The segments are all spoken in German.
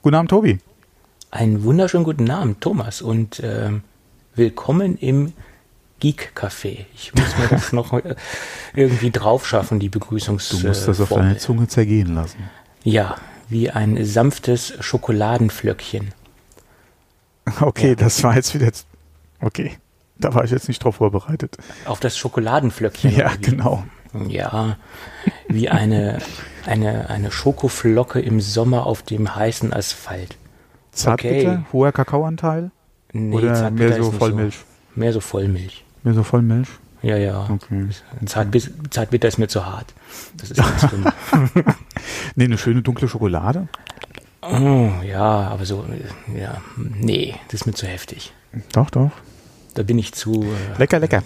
Guten Abend, Tobi. Einen wunderschönen guten Abend, Thomas, und ähm, willkommen im Geek Café. Ich muss mir das noch äh, irgendwie drauf schaffen, die Begrüßungs. Du musst das auf deine Zunge zergehen lassen. Ja, wie ein sanftes Schokoladenflöckchen. Okay, ja. das war jetzt wieder. Okay, da war ich jetzt nicht drauf vorbereitet. Auf das Schokoladenflöckchen. Ja, genau. Ja, wie eine, eine, eine Schokoflocke im Sommer auf dem heißen Asphalt. Zartbitter, okay. hoher Kakaoanteil? Nee, Oder mehr so Vollmilch? So. Mehr so Vollmilch. Mehr so Vollmilch? Ja, ja. Okay. Zartbitter, Zartbitter ist mir zu hart. Das ist ganz dünn. nee, eine schöne dunkle Schokolade? Oh, ja, aber so, ja, nee, das ist mir zu heftig. Doch, doch. Da bin ich zu. Äh, lecker, lecker.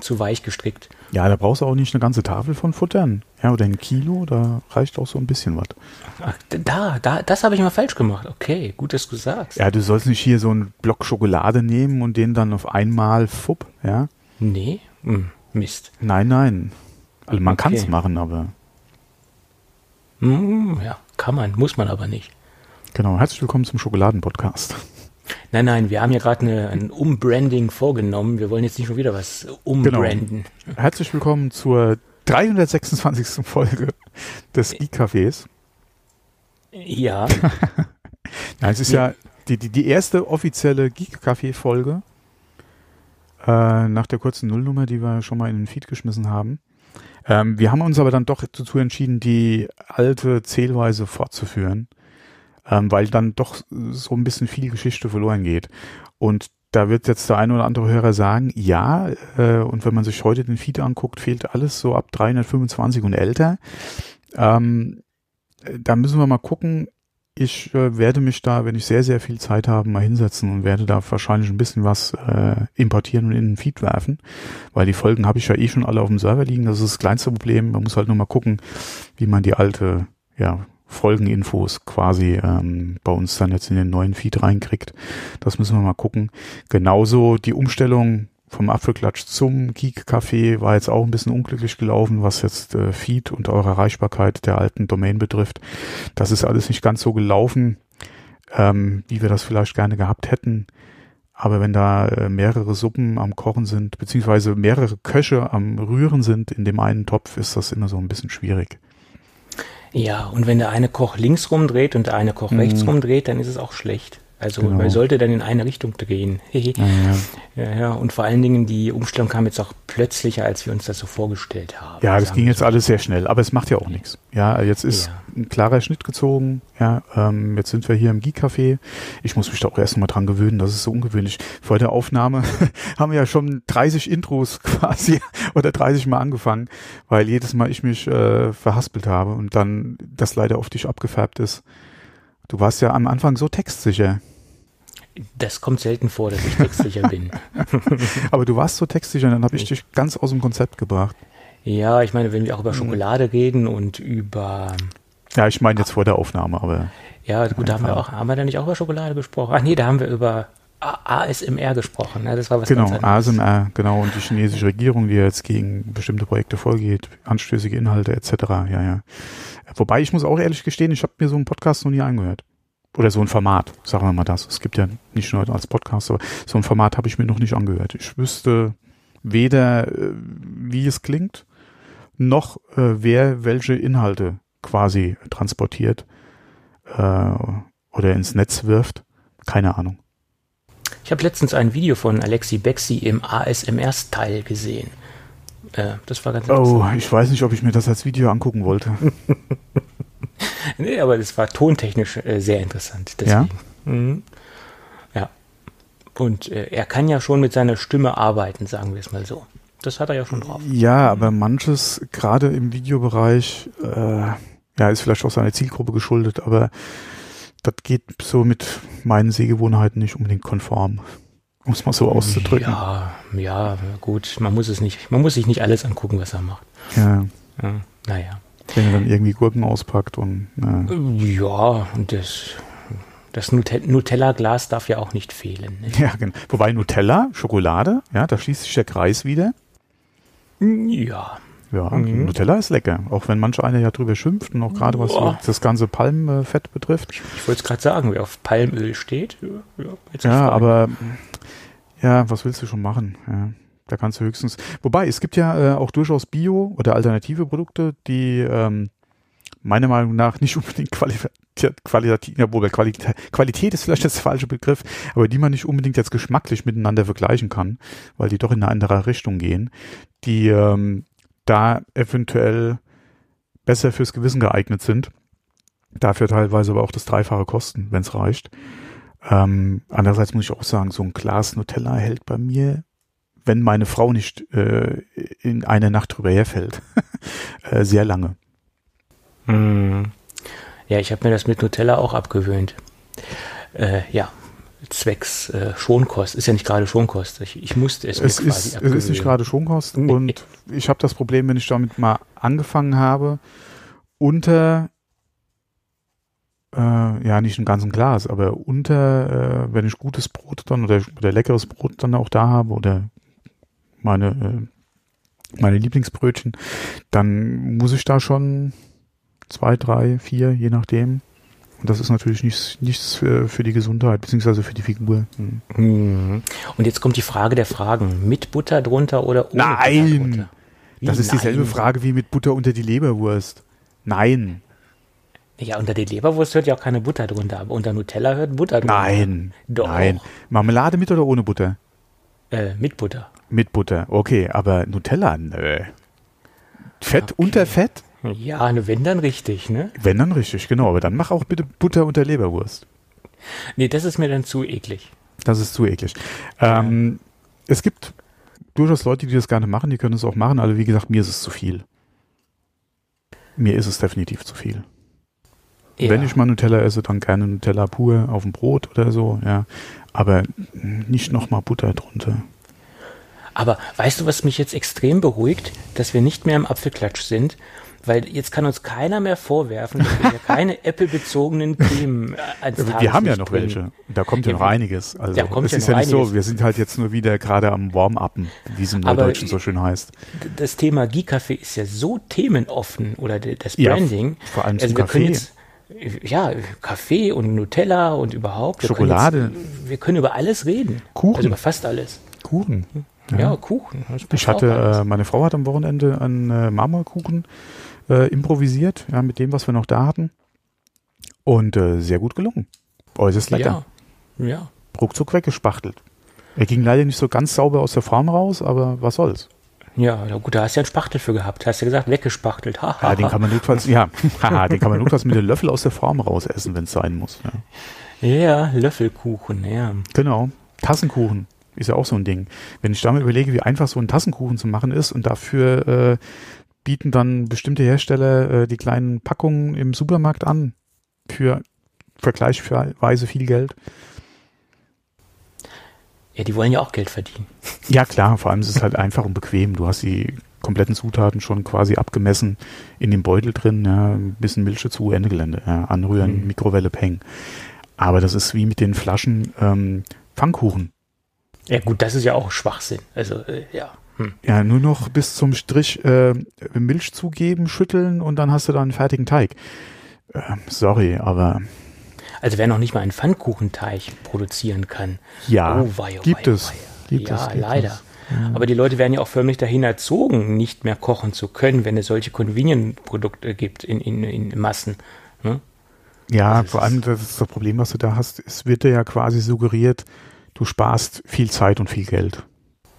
Zu weich gestrickt. Ja, da brauchst du auch nicht eine ganze Tafel von Futtern. Ja, oder ein Kilo, da reicht auch so ein bisschen was. Ach, da, da, das habe ich mal falsch gemacht. Okay, gut, dass du sagst. Ja, du sollst nicht hier so einen Block Schokolade nehmen und den dann auf einmal fupp, ja? Nee, hm, Mist. Nein, nein. Also man okay. kann es machen, aber. Hm, ja, kann man, muss man aber nicht. Genau, herzlich willkommen zum Schokoladen-Podcast. Nein, nein, wir haben ja gerade ein Umbranding vorgenommen. Wir wollen jetzt nicht schon wieder was umbranden. Genau. Herzlich willkommen zur 326. Folge des Geek-Cafés. Ja. Nein, es ist ja, ja die, die, die erste offizielle Geek-Café-Folge äh, nach der kurzen Nullnummer, die wir schon mal in den Feed geschmissen haben. Ähm, wir haben uns aber dann doch dazu entschieden, die alte Zählweise fortzuführen ähm, weil dann doch so ein bisschen viel Geschichte verloren geht. Und da wird jetzt der eine oder andere Hörer sagen, ja, äh, und wenn man sich heute den Feed anguckt, fehlt alles so ab 325 und älter. Ähm, da müssen wir mal gucken. Ich äh, werde mich da, wenn ich sehr, sehr viel Zeit habe, mal hinsetzen und werde da wahrscheinlich ein bisschen was äh, importieren und in den Feed werfen, weil die Folgen habe ich ja eh schon alle auf dem Server liegen. Das ist das kleinste Problem. Man muss halt nur mal gucken, wie man die alte ja, Folgeninfos quasi ähm, bei uns dann jetzt in den neuen Feed reinkriegt. Das müssen wir mal gucken. Genauso die Umstellung vom Apfelklatsch zum Geek Café war jetzt auch ein bisschen unglücklich gelaufen, was jetzt äh, Feed und eure Erreichbarkeit der alten Domain betrifft. Das ist alles nicht ganz so gelaufen, ähm, wie wir das vielleicht gerne gehabt hätten. Aber wenn da äh, mehrere Suppen am Kochen sind, beziehungsweise mehrere Köche am Rühren sind in dem einen Topf, ist das immer so ein bisschen schwierig. Ja, und wenn der eine Koch links rumdreht und der eine Koch mhm. rechts rumdreht, dann ist es auch schlecht. Also genau. man sollte dann in eine Richtung drehen. ja, ja. ja, ja. Und vor allen Dingen, die Umstellung kam jetzt auch plötzlicher, als wir uns das so vorgestellt haben. Ja, das ging jetzt so. alles sehr schnell, aber es macht ja auch nichts. Ja, jetzt ist ein klarer Schnitt gezogen. Ja, ähm, jetzt sind wir hier im Geek-Café. Ich muss mich da auch erst mal dran gewöhnen, das ist so ungewöhnlich. Vor der Aufnahme haben wir ja schon 30 Intros quasi oder 30 Mal angefangen, weil jedes Mal ich mich äh, verhaspelt habe und dann das leider auf dich abgefärbt ist. Du warst ja am Anfang so textsicher. Das kommt selten vor, dass ich textsicher bin. Aber du warst so textsicher, dann habe ich dich ganz aus dem Konzept gebracht. Ja, ich meine, wenn wir auch über Schokolade reden und über. Ja, ich meine jetzt vor der Aufnahme, aber. Ja, gut, da haben wir auch, haben wir da nicht auch über Schokolade gesprochen? Ach nee, da haben wir über ASMR gesprochen. Ne? Das war was genau, ASMR, genau, und die chinesische Regierung, die jetzt gegen bestimmte Projekte vorgeht, anstößige Inhalte etc. Ja, ja. Wobei ich muss auch ehrlich gestehen, ich habe mir so einen Podcast noch nie angehört oder so ein Format, sagen wir mal das. Es gibt ja nicht nur als Podcast, aber so ein Format habe ich mir noch nicht angehört. Ich wüsste weder, äh, wie es klingt, noch äh, wer welche Inhalte quasi transportiert äh, oder ins Netz wirft. Keine Ahnung. Ich habe letztens ein Video von Alexi Bexi im ASMR-Style gesehen. Äh, das war ganz Oh, ich weiß nicht, ob ich mir das als Video angucken wollte. nee, aber das war tontechnisch äh, sehr interessant. Deswegen. Ja. Mhm. ja. Und äh, er kann ja schon mit seiner Stimme arbeiten, sagen wir es mal so. Das hat er ja schon drauf. Ja, aber manches, gerade im Videobereich, äh, ja, ist vielleicht auch seiner Zielgruppe geschuldet, aber das geht so mit meinen Sehgewohnheiten nicht unbedingt konform. Um es mal so auszudrücken. Ja, ja, gut, man muss es nicht, man muss sich nicht alles angucken, was er macht. Ja. ja naja. Wenn er dann irgendwie Gurken auspackt und. Äh. Ja, und das, das Nutella-Glas darf ja auch nicht fehlen. Ne? Ja, genau. Wobei Nutella, Schokolade, ja, da schließt sich der Kreis wieder. Ja. Ja, mhm. Nutella ist lecker, auch wenn manche einer ja drüber schimpft und auch gerade was so das ganze Palmfett betrifft. Ich, ich wollte es gerade sagen, wer auf Palmöl steht. Ja, ja, ja aber ja, was willst du schon machen? Ja, da kannst du höchstens. Wobei, es gibt ja äh, auch durchaus Bio- oder alternative Produkte, die ähm, meiner Meinung nach nicht unbedingt qualitativ, wobei Qualität, Qualität ist vielleicht das falsche Begriff, aber die man nicht unbedingt jetzt geschmacklich miteinander vergleichen kann, weil die doch in eine andere Richtung gehen, die ähm, da eventuell besser fürs Gewissen geeignet sind. Dafür teilweise aber auch das Dreifache kosten, wenn es reicht. Ähm, andererseits muss ich auch sagen, so ein Glas Nutella hält bei mir, wenn meine Frau nicht äh, in einer Nacht drüber herfällt, äh, sehr lange. Mm. Ja, ich habe mir das mit Nutella auch abgewöhnt. Äh, ja, zwecks äh, Schonkost. Ist ja nicht gerade Schonkost. Ich, ich musste es, es mir quasi ist, abgewöhnen. Es ist nicht gerade Schonkost und ich habe das Problem, wenn ich damit mal angefangen habe, unter äh, ja, nicht ein ganzen Glas, aber unter, äh, wenn ich gutes Brot dann oder, oder leckeres Brot dann auch da habe oder meine, äh, meine Lieblingsbrötchen, dann muss ich da schon zwei, drei, vier, je nachdem. Und das ist natürlich nichts, nichts für, für die Gesundheit, beziehungsweise für die Figur. Mhm. Und jetzt kommt die Frage der Fragen. Mit Butter drunter oder ohne Nein! Butter Das ist dieselbe Frage wie mit Butter unter die Leberwurst. Nein. Ja, unter die Leberwurst hört ja auch keine Butter drunter, aber unter Nutella hört Butter drunter. Nein. Doch. Nein. Marmelade mit oder ohne Butter? Äh, mit Butter. Mit Butter, okay, aber Nutella, nö. Fett okay. unter Fett? Ja, ne, wenn dann richtig, ne? Wenn dann richtig, genau. Aber dann mach auch bitte Butter unter Leberwurst. Nee, das ist mir dann zu eklig. Das ist zu eklig. Ähm, Es gibt durchaus Leute, die das gerne machen, die können es auch machen, aber wie gesagt, mir ist es zu viel. Mir ist es definitiv zu viel. Ja. Wenn ich mal Nutella esse, dann gerne Nutella pur auf dem Brot oder so, ja. Aber nicht nochmal Butter drunter. Aber weißt du, was mich jetzt extrem beruhigt, dass wir nicht mehr im Apfelklatsch sind, weil jetzt kann uns keiner mehr vorwerfen, dass wir keine Apple-bezogenen Themen als Tageslicht Wir haben ja noch bringen. welche. Da kommt ja, ja noch einiges. Also da kommt es ja ist ja nicht einiges. so, wir sind halt jetzt nur wieder gerade am Warm-Uppen, wie es im Neudeutschen so schön heißt. Das Thema Geek-Café ist ja so themenoffen oder das Branding. Ja, vor allem also zum Kaffee. Jetzt, ja, Kaffee und Nutella und überhaupt. Wir Schokolade. Können jetzt, wir können über alles reden. Kuchen. Also über fast alles. Kuchen. Ja, ja Kuchen. Ich hatte, äh, meine Frau hat am Wochenende einen äh, Marmorkuchen äh, improvisiert, ja, mit dem, was wir noch da hatten. Und äh, sehr gut gelungen. Äußerst lecker. Ja. ja. Ruckzuck weggespachtelt. Er ging leider nicht so ganz sauber aus der Form raus, aber was soll's. Ja, gut, da hast du ja einen Spachtel für gehabt. Hast du ja gesagt, weggespachtelt. Ha, ha, ja, den kann man notfalls, ja, haha, den kann man notfalls mit dem Löffel aus der Form raus essen, wenn es sein muss. Ja. ja, Löffelkuchen, ja. Genau. Tassenkuchen ist ja auch so ein Ding. Wenn ich damit überlege, wie einfach so ein Tassenkuchen zu machen ist und dafür äh, bieten dann bestimmte Hersteller äh, die kleinen Packungen im Supermarkt an für vergleichsweise viel Geld. Ja, die wollen ja auch Geld verdienen. Ja, klar, vor allem ist es halt einfach und bequem. Du hast die kompletten Zutaten schon quasi abgemessen in dem Beutel drin, ja, ein bisschen Milch dazu, Ende Gelände, ja, anrühren, mhm. Mikrowelle, Peng. Aber das ist wie mit den Flaschen ähm, Pfannkuchen. Ja gut, das ist ja auch Schwachsinn. Also, äh, ja. Hm. Ja, nur noch bis zum Strich äh, Milch zugeben, schütteln und dann hast du da einen fertigen Teig. Äh, sorry, aber. Also wer noch nicht mal einen Pfannkuchenteig produzieren kann. Ja, oh, wei, oh, gibt, wei, es. gibt ja, es. Gibt leider. Es. Ja. Aber die Leute werden ja auch förmlich dahin erzogen, nicht mehr kochen zu können, wenn es solche Convenient-Produkte gibt in, in, in Massen. Ne? Ja, vor allem das ist das Problem, was du da hast. Es wird dir ja quasi suggeriert, du sparst viel Zeit und viel Geld.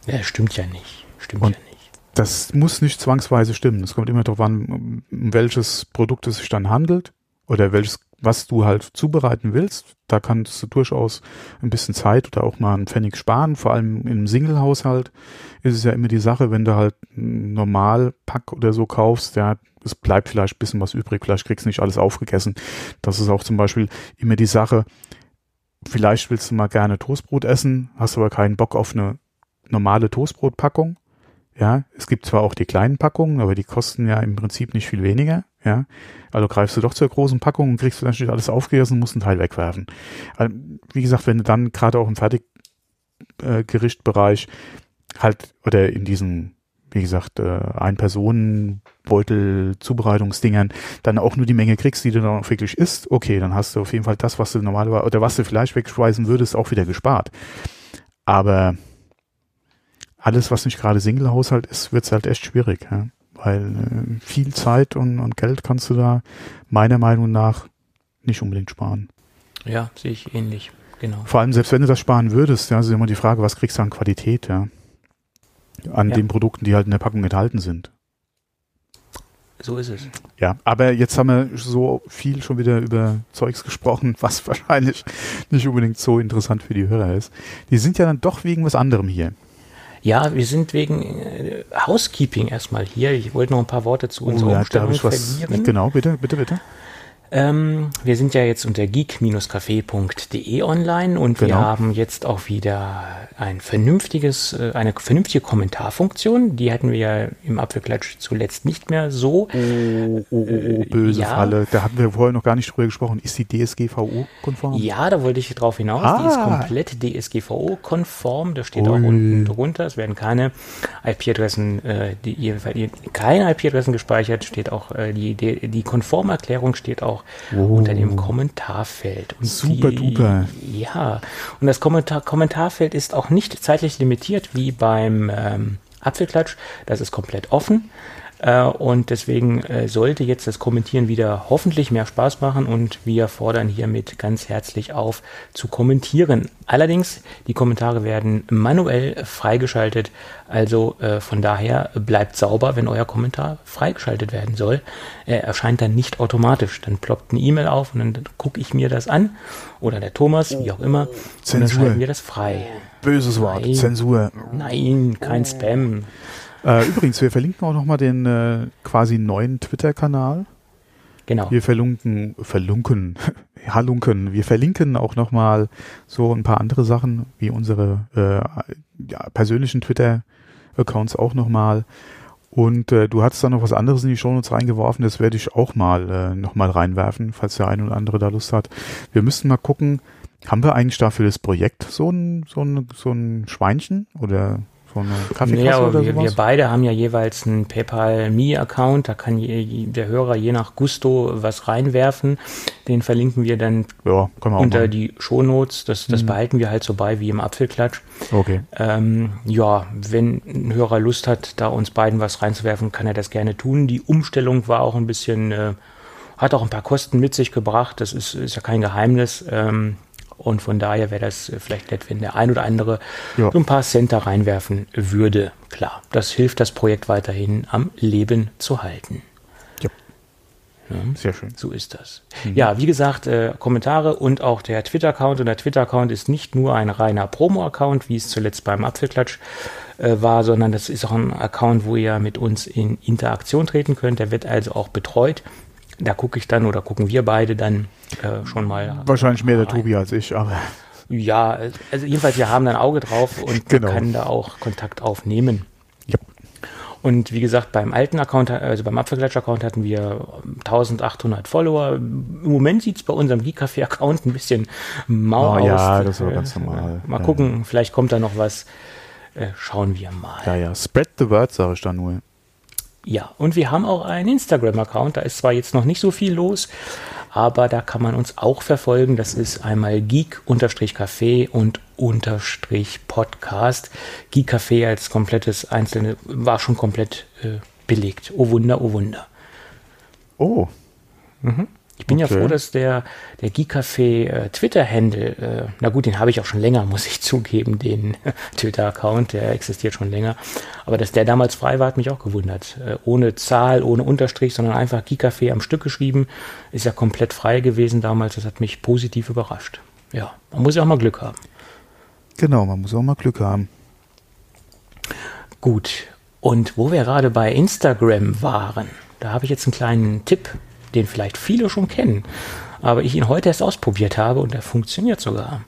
Ja, stimmt ja nicht. Stimmt und ja nicht. Das muss nicht zwangsweise stimmen. Es kommt immer darauf an, um welches Produkt es sich dann handelt oder welches, was du halt zubereiten willst. Da kannst du durchaus ein bisschen Zeit oder auch mal einen Pfennig sparen. Vor allem im Single-Haushalt ist es ja immer die Sache, wenn du halt einen Normalpack oder so kaufst, ja, es bleibt vielleicht ein bisschen was übrig, vielleicht kriegst du nicht alles aufgegessen. Das ist auch zum Beispiel immer die Sache, vielleicht willst du mal gerne Toastbrot essen, hast aber keinen Bock auf eine normale Toastbrotpackung. Ja, es gibt zwar auch die kleinen Packungen, aber die kosten ja im Prinzip nicht viel weniger. Ja, also greifst du doch zur großen Packung und kriegst natürlich alles aufgegessen und musst einen Teil wegwerfen. Wie gesagt, wenn du dann gerade auch im Fertiggerichtbereich halt oder in diesem wie gesagt, äh, ein Personen Beutel, Zubereitungsdingern, dann auch nur die Menge kriegst, die du dann auch wirklich isst, okay, dann hast du auf jeden Fall das, was du normalerweise, oder was du vielleicht wegschweißen würdest, auch wieder gespart. Aber alles, was nicht gerade Single-Haushalt ist, wird es halt echt schwierig, ja? weil äh, viel Zeit und, und Geld kannst du da meiner Meinung nach nicht unbedingt sparen. Ja, sehe ich ähnlich, genau. Vor allem, selbst wenn du das sparen würdest, ja, ist immer die Frage, was kriegst du an Qualität, ja, an ja. den Produkten, die halt in der Packung enthalten sind. So ist es. Ja, aber jetzt haben wir so viel schon wieder über Zeugs gesprochen, was wahrscheinlich nicht unbedingt so interessant für die Hörer ist. Die sind ja dann doch wegen was anderem hier. Ja, wir sind wegen äh, Housekeeping erstmal hier. Ich wollte noch ein paar Worte zu unserer oh, ja, Umstellung verlieren. Genau, bitte, bitte, bitte. Ähm, wir sind ja jetzt unter geek-café.de online und genau. wir haben jetzt auch wieder ein vernünftiges, äh, eine vernünftige Kommentarfunktion. Die hatten wir ja im Apfelklatsch zuletzt nicht mehr so. Oh, oh, oh, oh böse ja. Falle. Da hatten wir vorher noch gar nicht drüber gesprochen. Ist die DSGVO-konform? Ja, da wollte ich drauf hinaus. Ah. Die ist ah. komplett DSGVO-konform. Da steht Ui. auch unten drunter. Es werden keine IP-Adressen, äh, die, keine IP-Adressen gespeichert. Steht auch äh, die, die, die Konformerklärung steht auch oh. unter dem Kommentarfeld. Und Super die, duper. Ja, und das Kommentar Kommentarfeld ist auch nicht zeitlich limitiert wie beim ähm, Apfelklatsch. Das ist komplett offen. Äh, und deswegen äh, sollte jetzt das Kommentieren wieder hoffentlich mehr Spaß machen und wir fordern hiermit ganz herzlich auf zu kommentieren. Allerdings, die Kommentare werden manuell freigeschaltet, also äh, von daher bleibt sauber, wenn euer Kommentar freigeschaltet werden soll. Er erscheint dann nicht automatisch. Dann ploppt eine E-Mail auf und dann gucke ich mir das an oder der Thomas, wie auch immer, Zensur. und dann schalten wir das frei. Böses Wort, Nein. Zensur. Nein, kein Spam. Äh, übrigens, wir verlinken auch nochmal den äh, quasi neuen Twitter-Kanal. Genau. Wir verlinken, verlunken, halunken, wir verlinken auch nochmal so ein paar andere Sachen, wie unsere äh, ja, persönlichen Twitter-Accounts auch nochmal. Und äh, du hattest da noch was anderes in die Shownotes reingeworfen, das werde ich auch mal äh, nochmal reinwerfen, falls der eine oder andere da Lust hat. Wir müssten mal gucken, haben wir eigentlich dafür das Projekt so ein, so ein, so ein Schweinchen oder so eine Kaffeekasse naja, oder wir, sowas? wir beide haben ja jeweils einen PayPal Me-Account. Da kann je, der Hörer je nach Gusto was reinwerfen. Den verlinken wir dann ja, unter machen. die Shownotes. Das, das mhm. behalten wir halt so bei wie im Apfelklatsch. Okay. Ähm, ja, wenn ein Hörer Lust hat, da uns beiden was reinzuwerfen, kann er das gerne tun. Die Umstellung war auch ein bisschen, äh, hat auch ein paar Kosten mit sich gebracht. Das ist, ist ja kein Geheimnis. Ähm, und von daher wäre das äh, vielleicht nett, wenn der ein oder andere ja. so ein paar Cent da reinwerfen würde. Klar, das hilft das Projekt weiterhin am Leben zu halten. Ja. ja Sehr schön. So ist das. Mhm. Ja, wie gesagt, äh, Kommentare und auch der Twitter-Account. Und der Twitter-Account ist nicht nur ein reiner Promo-Account, wie es zuletzt beim Apfelklatsch äh, war, sondern das ist auch ein Account, wo ihr mit uns in Interaktion treten könnt. Der wird also auch betreut da gucke ich dann oder gucken wir beide dann äh, schon mal. Wahrscheinlich mehr der Tobi als ich, aber. Ja, also jedenfalls, wir haben ein Auge drauf und genau. kann da auch Kontakt aufnehmen. Ja. Und wie gesagt, beim alten Account, also beim Apfelklatsch-Account hatten wir 1800 Follower. Im Moment sieht es bei unserem Geek-Café-Account ein bisschen mau oh, aus. Ja, das war ganz normal. Mal gucken, ja. vielleicht kommt da noch was. Äh, schauen wir mal. Ja, ja, spread the word, sage ich da nur. Ja, und wir haben auch einen Instagram-Account. Da ist zwar jetzt noch nicht so viel los, aber da kann man uns auch verfolgen. Das ist einmal geek-café und unterstrich Podcast. Geek Café als komplettes einzelne war schon komplett äh, belegt. Oh Wunder, oh Wunder. Oh. Mhm. Ich bin okay. ja froh, dass der, der Geek-Café äh, Twitter-Handle, äh, na gut, den habe ich auch schon länger, muss ich zugeben, den Twitter-Account, der existiert schon länger. Aber dass der damals frei war, hat mich auch gewundert. Äh, ohne Zahl, ohne Unterstrich, sondern einfach Geek-Café am Stück geschrieben. Ist ja komplett frei gewesen damals. Das hat mich positiv überrascht. Ja, man muss ja auch mal Glück haben. Genau, man muss auch mal Glück haben. Gut. Und wo wir gerade bei Instagram waren, da habe ich jetzt einen kleinen Tipp den vielleicht viele schon kennen, aber ich ihn heute erst ausprobiert habe und er funktioniert sogar.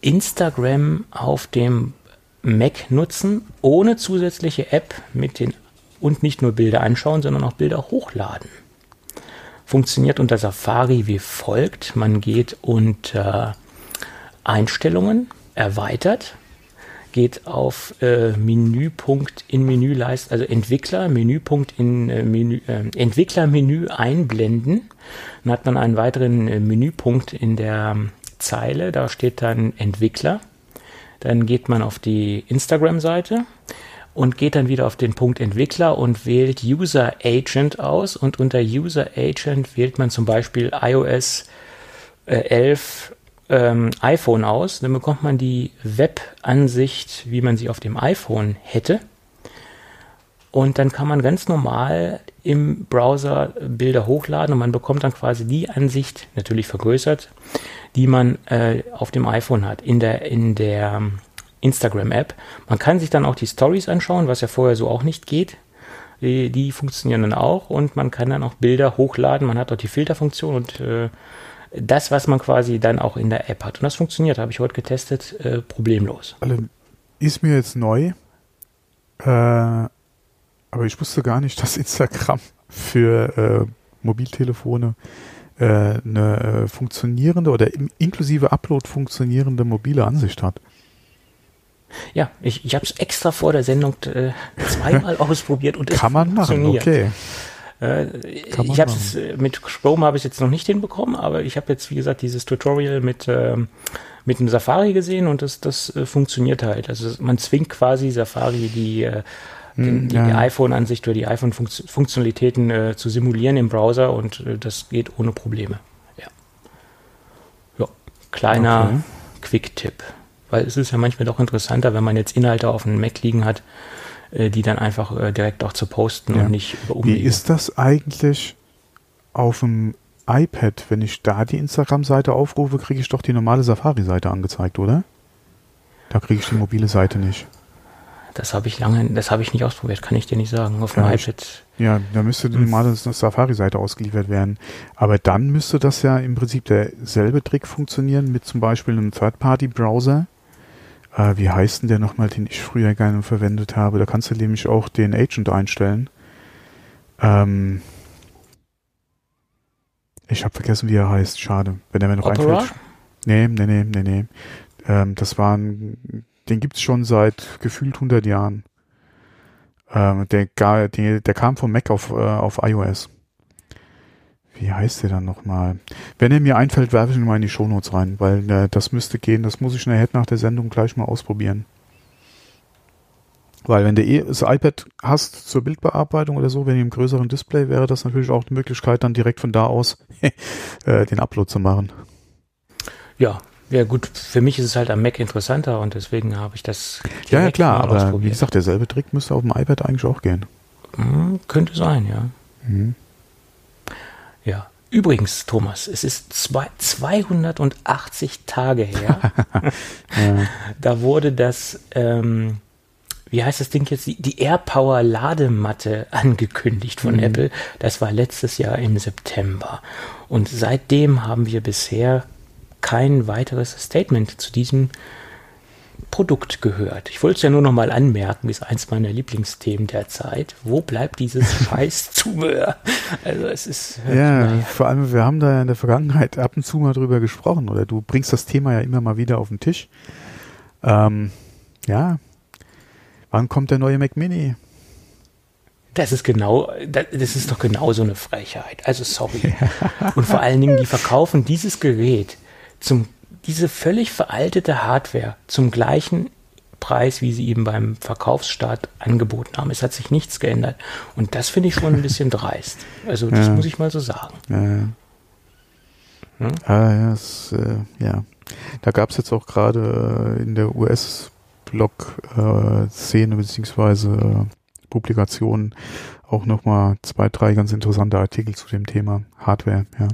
Instagram auf dem Mac nutzen, ohne zusätzliche App mit den und nicht nur Bilder anschauen, sondern auch Bilder hochladen. Funktioniert unter Safari wie folgt. Man geht unter Einstellungen, erweitert. Geht auf äh, Menüpunkt in Menüleiste, also Entwickler, Menüpunkt in äh, Menü, äh, Entwicklermenü einblenden. Dann hat man einen weiteren äh, Menüpunkt in der Zeile, da steht dann Entwickler. Dann geht man auf die Instagram-Seite und geht dann wieder auf den Punkt Entwickler und wählt User Agent aus und unter User Agent wählt man zum Beispiel iOS äh, 11 ähm, iPhone aus, dann bekommt man die Web-Ansicht, wie man sie auf dem iPhone hätte. Und dann kann man ganz normal im Browser Bilder hochladen und man bekommt dann quasi die Ansicht, natürlich vergrößert, die man äh, auf dem iPhone hat, in der, in der Instagram-App. Man kann sich dann auch die Stories anschauen, was ja vorher so auch nicht geht. Die, die funktionieren dann auch und man kann dann auch Bilder hochladen. Man hat auch die Filterfunktion und äh, das, was man quasi dann auch in der App hat. Und das funktioniert, habe ich heute getestet, äh, problemlos. Also ist mir jetzt neu, äh, aber ich wusste gar nicht, dass Instagram für äh, Mobiltelefone äh, eine äh, funktionierende oder inklusive Upload funktionierende mobile Ansicht hat. Ja, ich, ich habe es extra vor der Sendung äh, zweimal ausprobiert und es Kann man machen, okay. Äh, ich habe es äh, mit Chrome habe ich jetzt noch nicht hinbekommen, aber ich habe jetzt wie gesagt dieses Tutorial mit ähm, mit dem Safari gesehen und das das äh, funktioniert halt. Also man zwingt quasi Safari die äh, den, die, ja. die iPhone-Ansicht oder die iPhone-Funktionalitäten äh, zu simulieren im Browser und äh, das geht ohne Probleme. Ja, ja kleiner okay. Quick-Tipp, weil es ist ja manchmal doch interessanter, wenn man jetzt Inhalte auf einem Mac liegen hat, die dann einfach äh, direkt auch zu posten ja. und nicht über Umwege. Wie ist das eigentlich auf dem iPad? Wenn ich da die Instagram-Seite aufrufe, kriege ich doch die normale Safari-Seite angezeigt, oder? Da kriege ich die mobile Seite nicht. Das habe ich lange, das habe ich nicht ausprobiert, kann ich dir nicht sagen. Auf dem ja, iPad. Ja, da müsste die hm. normale Safari-Seite ausgeliefert werden. Aber dann müsste das ja im Prinzip derselbe Trick funktionieren mit zum Beispiel einem Third-Party-Browser, äh, wie heißt denn der nochmal, den ich früher gerne verwendet habe? Da kannst du nämlich auch den Agent einstellen. Ähm, ich habe vergessen, wie er heißt. Schade. Wenn er mir noch Opera? einfällt. Nee, nee, nee, nee, nee. Ähm, das war ein, den gibt's schon seit gefühlt 100 Jahren. Ähm, der, der, der kam vom Mac auf, äh, auf iOS. Wie heißt der dann nochmal? Wenn er mir einfällt, werfe ich ihn mal in die Shownotes rein, weil äh, das müsste gehen. Das muss ich nachher nach der Sendung gleich mal ausprobieren. Weil wenn du eh das iPad hast zur Bildbearbeitung oder so, wenn ihr im größeren Display wäre das natürlich auch eine Möglichkeit, dann direkt von da aus äh, den Upload zu machen. Ja, ja gut, für mich ist es halt am Mac interessanter und deswegen habe ich das. Ja, ja klar, aber wie gesagt, derselbe Trick müsste auf dem iPad eigentlich auch gehen. Hm, könnte sein, ja. Mhm. Ja. Übrigens, Thomas, es ist zwei, 280 Tage her. ja. Da wurde das, ähm, wie heißt das Ding jetzt, die, die AirPower Ladematte angekündigt von mhm. Apple. Das war letztes Jahr im September. Und seitdem haben wir bisher kein weiteres Statement zu diesem Produkt gehört. Ich wollte es ja nur noch mal anmerken, ist eins meiner Lieblingsthemen der Zeit. Wo bleibt dieses scheiß Zubehör? Also es ist... Ja, naja. vor allem, wir haben da in der Vergangenheit ab und zu mal drüber gesprochen oder du bringst das Thema ja immer mal wieder auf den Tisch. Ähm, ja, wann kommt der neue Mac Mini? Das ist genau, das ist doch genau so eine Frechheit. Also sorry. Und vor allen Dingen, die verkaufen dieses Gerät zum diese völlig veraltete Hardware zum gleichen Preis, wie sie eben beim Verkaufsstart angeboten haben. Es hat sich nichts geändert. Und das finde ich schon ein bisschen dreist. Also das ja. muss ich mal so sagen. Ja, ja. Hm? Ah, ja, es, äh, ja. Da gab es jetzt auch gerade äh, in der US-Blog-Szene äh, beziehungsweise äh, Publikationen auch nochmal zwei, drei ganz interessante Artikel zu dem Thema Hardware, ja.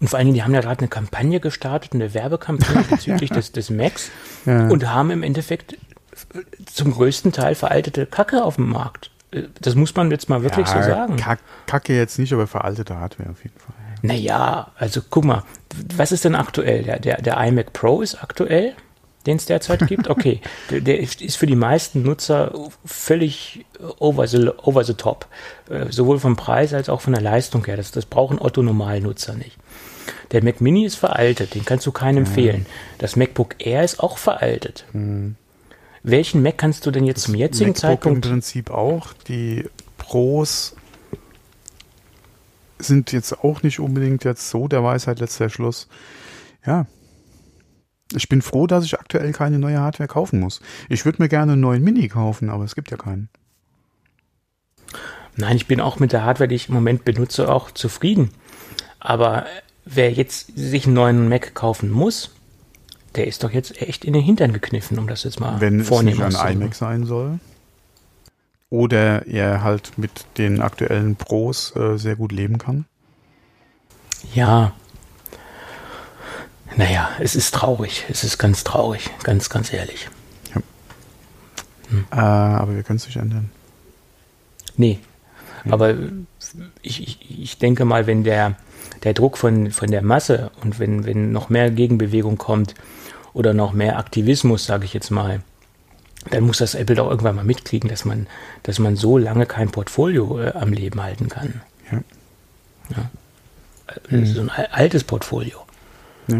Und vor allen Dingen, die haben ja gerade eine Kampagne gestartet, eine Werbekampagne bezüglich des, des Macs ja. und haben im Endeffekt zum größten Teil veraltete Kacke auf dem Markt. Das muss man jetzt mal wirklich ja, so sagen. Kacke jetzt nicht, aber veraltete Hardware auf jeden Fall. Naja, also guck mal, was ist denn aktuell? Der, der, der iMac Pro ist aktuell, den es derzeit gibt. Okay, der, der, ist für die meisten Nutzer völlig over the, over the top. Äh, sowohl vom Preis als auch von der Leistung her. Das, das brauchen Otto-Normalnutzer nicht. Der Mac Mini ist veraltet, den kannst du keinem empfehlen. Das MacBook Air ist auch veraltet. Mhm. Welchen Mac kannst du denn jetzt das zum jetzigen MacBook Zeitpunkt? Im Prinzip auch. Die Pros sind jetzt auch nicht unbedingt jetzt so der Weisheit letzter Schluss. Ja. Ich bin froh, dass ich aktuell keine neue Hardware kaufen muss. Ich würde mir gerne einen neuen Mini kaufen, aber es gibt ja keinen. Nein, ich bin auch mit der Hardware, die ich im Moment benutze, auch zufrieden. Aber wer jetzt sich einen neuen Mac kaufen muss, der ist doch jetzt echt in den Hintern gekniffen, um das jetzt mal Wenn vornehmen Wenn es nicht ein iMac sein soll. Oder er halt mit den aktuellen Pros äh, sehr gut leben kann. Ja. Naja, es ist traurig. Es ist ganz traurig. Ganz, ganz ehrlich. Ja. Hm. Äh, aber wir können es nicht ändern. Nee. Ja. Aber ich, ich, ich denke mal, wenn der, der Druck von, von der Masse und wenn, wenn noch mehr Gegenbewegung kommt oder noch mehr Aktivismus, sage ich jetzt mal, dann muss das Apple doch irgendwann mal mitkriegen, dass man, dass man so lange kein Portfolio äh, am Leben halten kann. Ja. ja. Mhm. So ein altes Portfolio. Ja.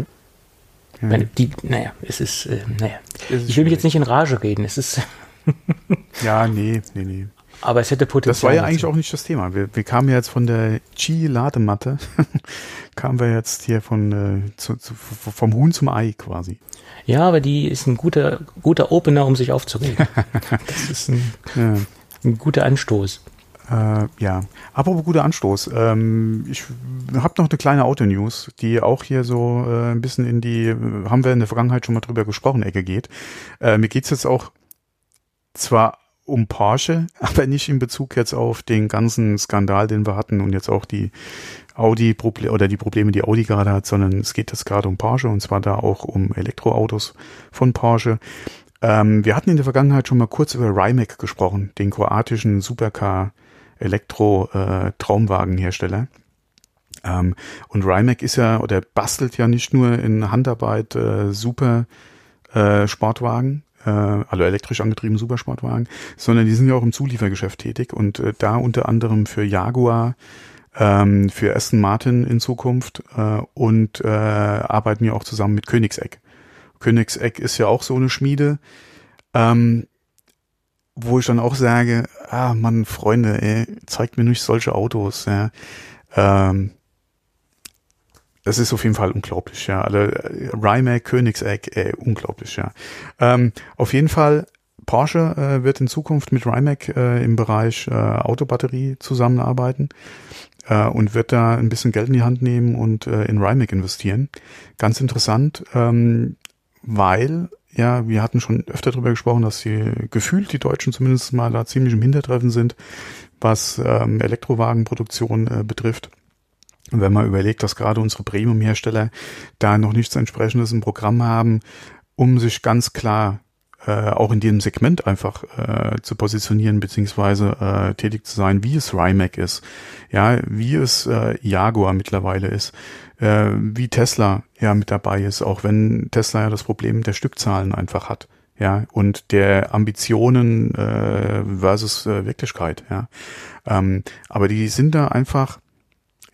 Ja. Meine, die, naja, es ist, äh, naja. Es ist ich will mich jetzt nicht in Rage reden. Es ist. ja, nee, nee, nee. Aber es hätte Potenzial. Das war ja eigentlich auch nicht das Thema. Wir, wir kamen ja jetzt von der Qi-Ladematte, kamen wir jetzt hier von, äh, zu, zu, vom Huhn zum Ei quasi. Ja, aber die ist ein guter, guter Opener, um sich aufzuregen. das ist ein, ja. ein guter Anstoß. Äh, ja, apropos guter Anstoß. Ähm, ich habe noch eine kleine Auto-News, die auch hier so äh, ein bisschen in die, haben wir in der Vergangenheit schon mal drüber gesprochen, Ecke geht. Äh, mir geht's jetzt auch zwar um Porsche, aber nicht in Bezug jetzt auf den ganzen Skandal, den wir hatten und jetzt auch die Audi oder die Probleme, die Audi gerade hat, sondern es geht jetzt gerade um Porsche und zwar da auch um Elektroautos von Porsche. Ähm, wir hatten in der Vergangenheit schon mal kurz über Rimac gesprochen, den kroatischen Supercar Elektro äh, Traumwagenhersteller. Ähm, und Rimac ist ja oder bastelt ja nicht nur in Handarbeit äh, super äh, Sportwagen, äh, also elektrisch angetrieben Supersportwagen, sondern die sind ja auch im Zuliefergeschäft tätig und äh, da unter anderem für Jaguar, ähm, für Aston Martin in Zukunft äh, und äh, arbeiten ja auch zusammen mit Königseck. Königseck ist ja auch so eine Schmiede, ähm, wo ich dann auch sage, ah Mann, Freunde, ey, zeigt mir nicht solche Autos. Ja. Ähm, das ist auf jeden Fall unglaublich, ja. Also, Rimac, Königseck, ey, unglaublich, ja. Ähm, auf jeden Fall, Porsche äh, wird in Zukunft mit Rimac äh, im Bereich äh, Autobatterie zusammenarbeiten äh, und wird da ein bisschen Geld in die Hand nehmen und äh, in Rimac investieren. Ganz interessant, ähm, weil ja, wir hatten schon öfter darüber gesprochen, dass sie gefühlt die Deutschen zumindest mal da ziemlich im Hintertreffen sind, was ähm, Elektrowagenproduktion äh, betrifft. Wenn man überlegt, dass gerade unsere Premium-Hersteller da noch nichts entsprechendes im Programm haben, um sich ganz klar äh, auch in diesem Segment einfach äh, zu positionieren beziehungsweise äh, tätig zu sein, wie es Rimac ist, ja, wie es äh, Jaguar mittlerweile ist, äh, wie Tesla ja mit dabei ist, auch wenn Tesla ja das Problem der Stückzahlen einfach hat, ja, und der Ambitionen äh, versus äh, Wirklichkeit, ja. Ähm, aber die sind da einfach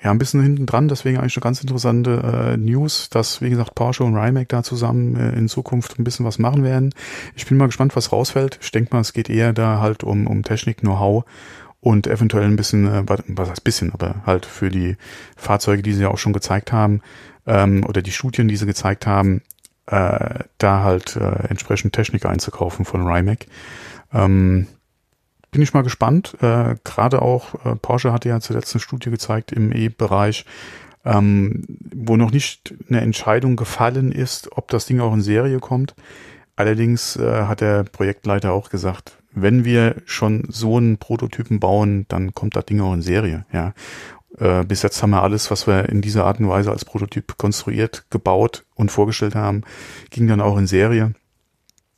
ja, ein bisschen hinten dran, deswegen eigentlich eine ganz interessante äh, News, dass, wie gesagt, Porsche und Rimac da zusammen äh, in Zukunft ein bisschen was machen werden. Ich bin mal gespannt, was rausfällt. Ich denke mal, es geht eher da halt um, um Technik, Know-how und eventuell ein bisschen, äh, was heißt bisschen, aber halt für die Fahrzeuge, die sie ja auch schon gezeigt haben, ähm, oder die Studien, die sie gezeigt haben, äh, da halt äh, entsprechend Technik einzukaufen von Rimac. Ähm, bin ich mal gespannt. Äh, Gerade auch äh, Porsche hatte ja zuletzt eine Studie gezeigt im E-Bereich, ähm, wo noch nicht eine Entscheidung gefallen ist, ob das Ding auch in Serie kommt. Allerdings äh, hat der Projektleiter auch gesagt, wenn wir schon so einen Prototypen bauen, dann kommt das Ding auch in Serie. Ja. Äh, bis jetzt haben wir alles, was wir in dieser Art und Weise als Prototyp konstruiert, gebaut und vorgestellt haben, ging dann auch in Serie.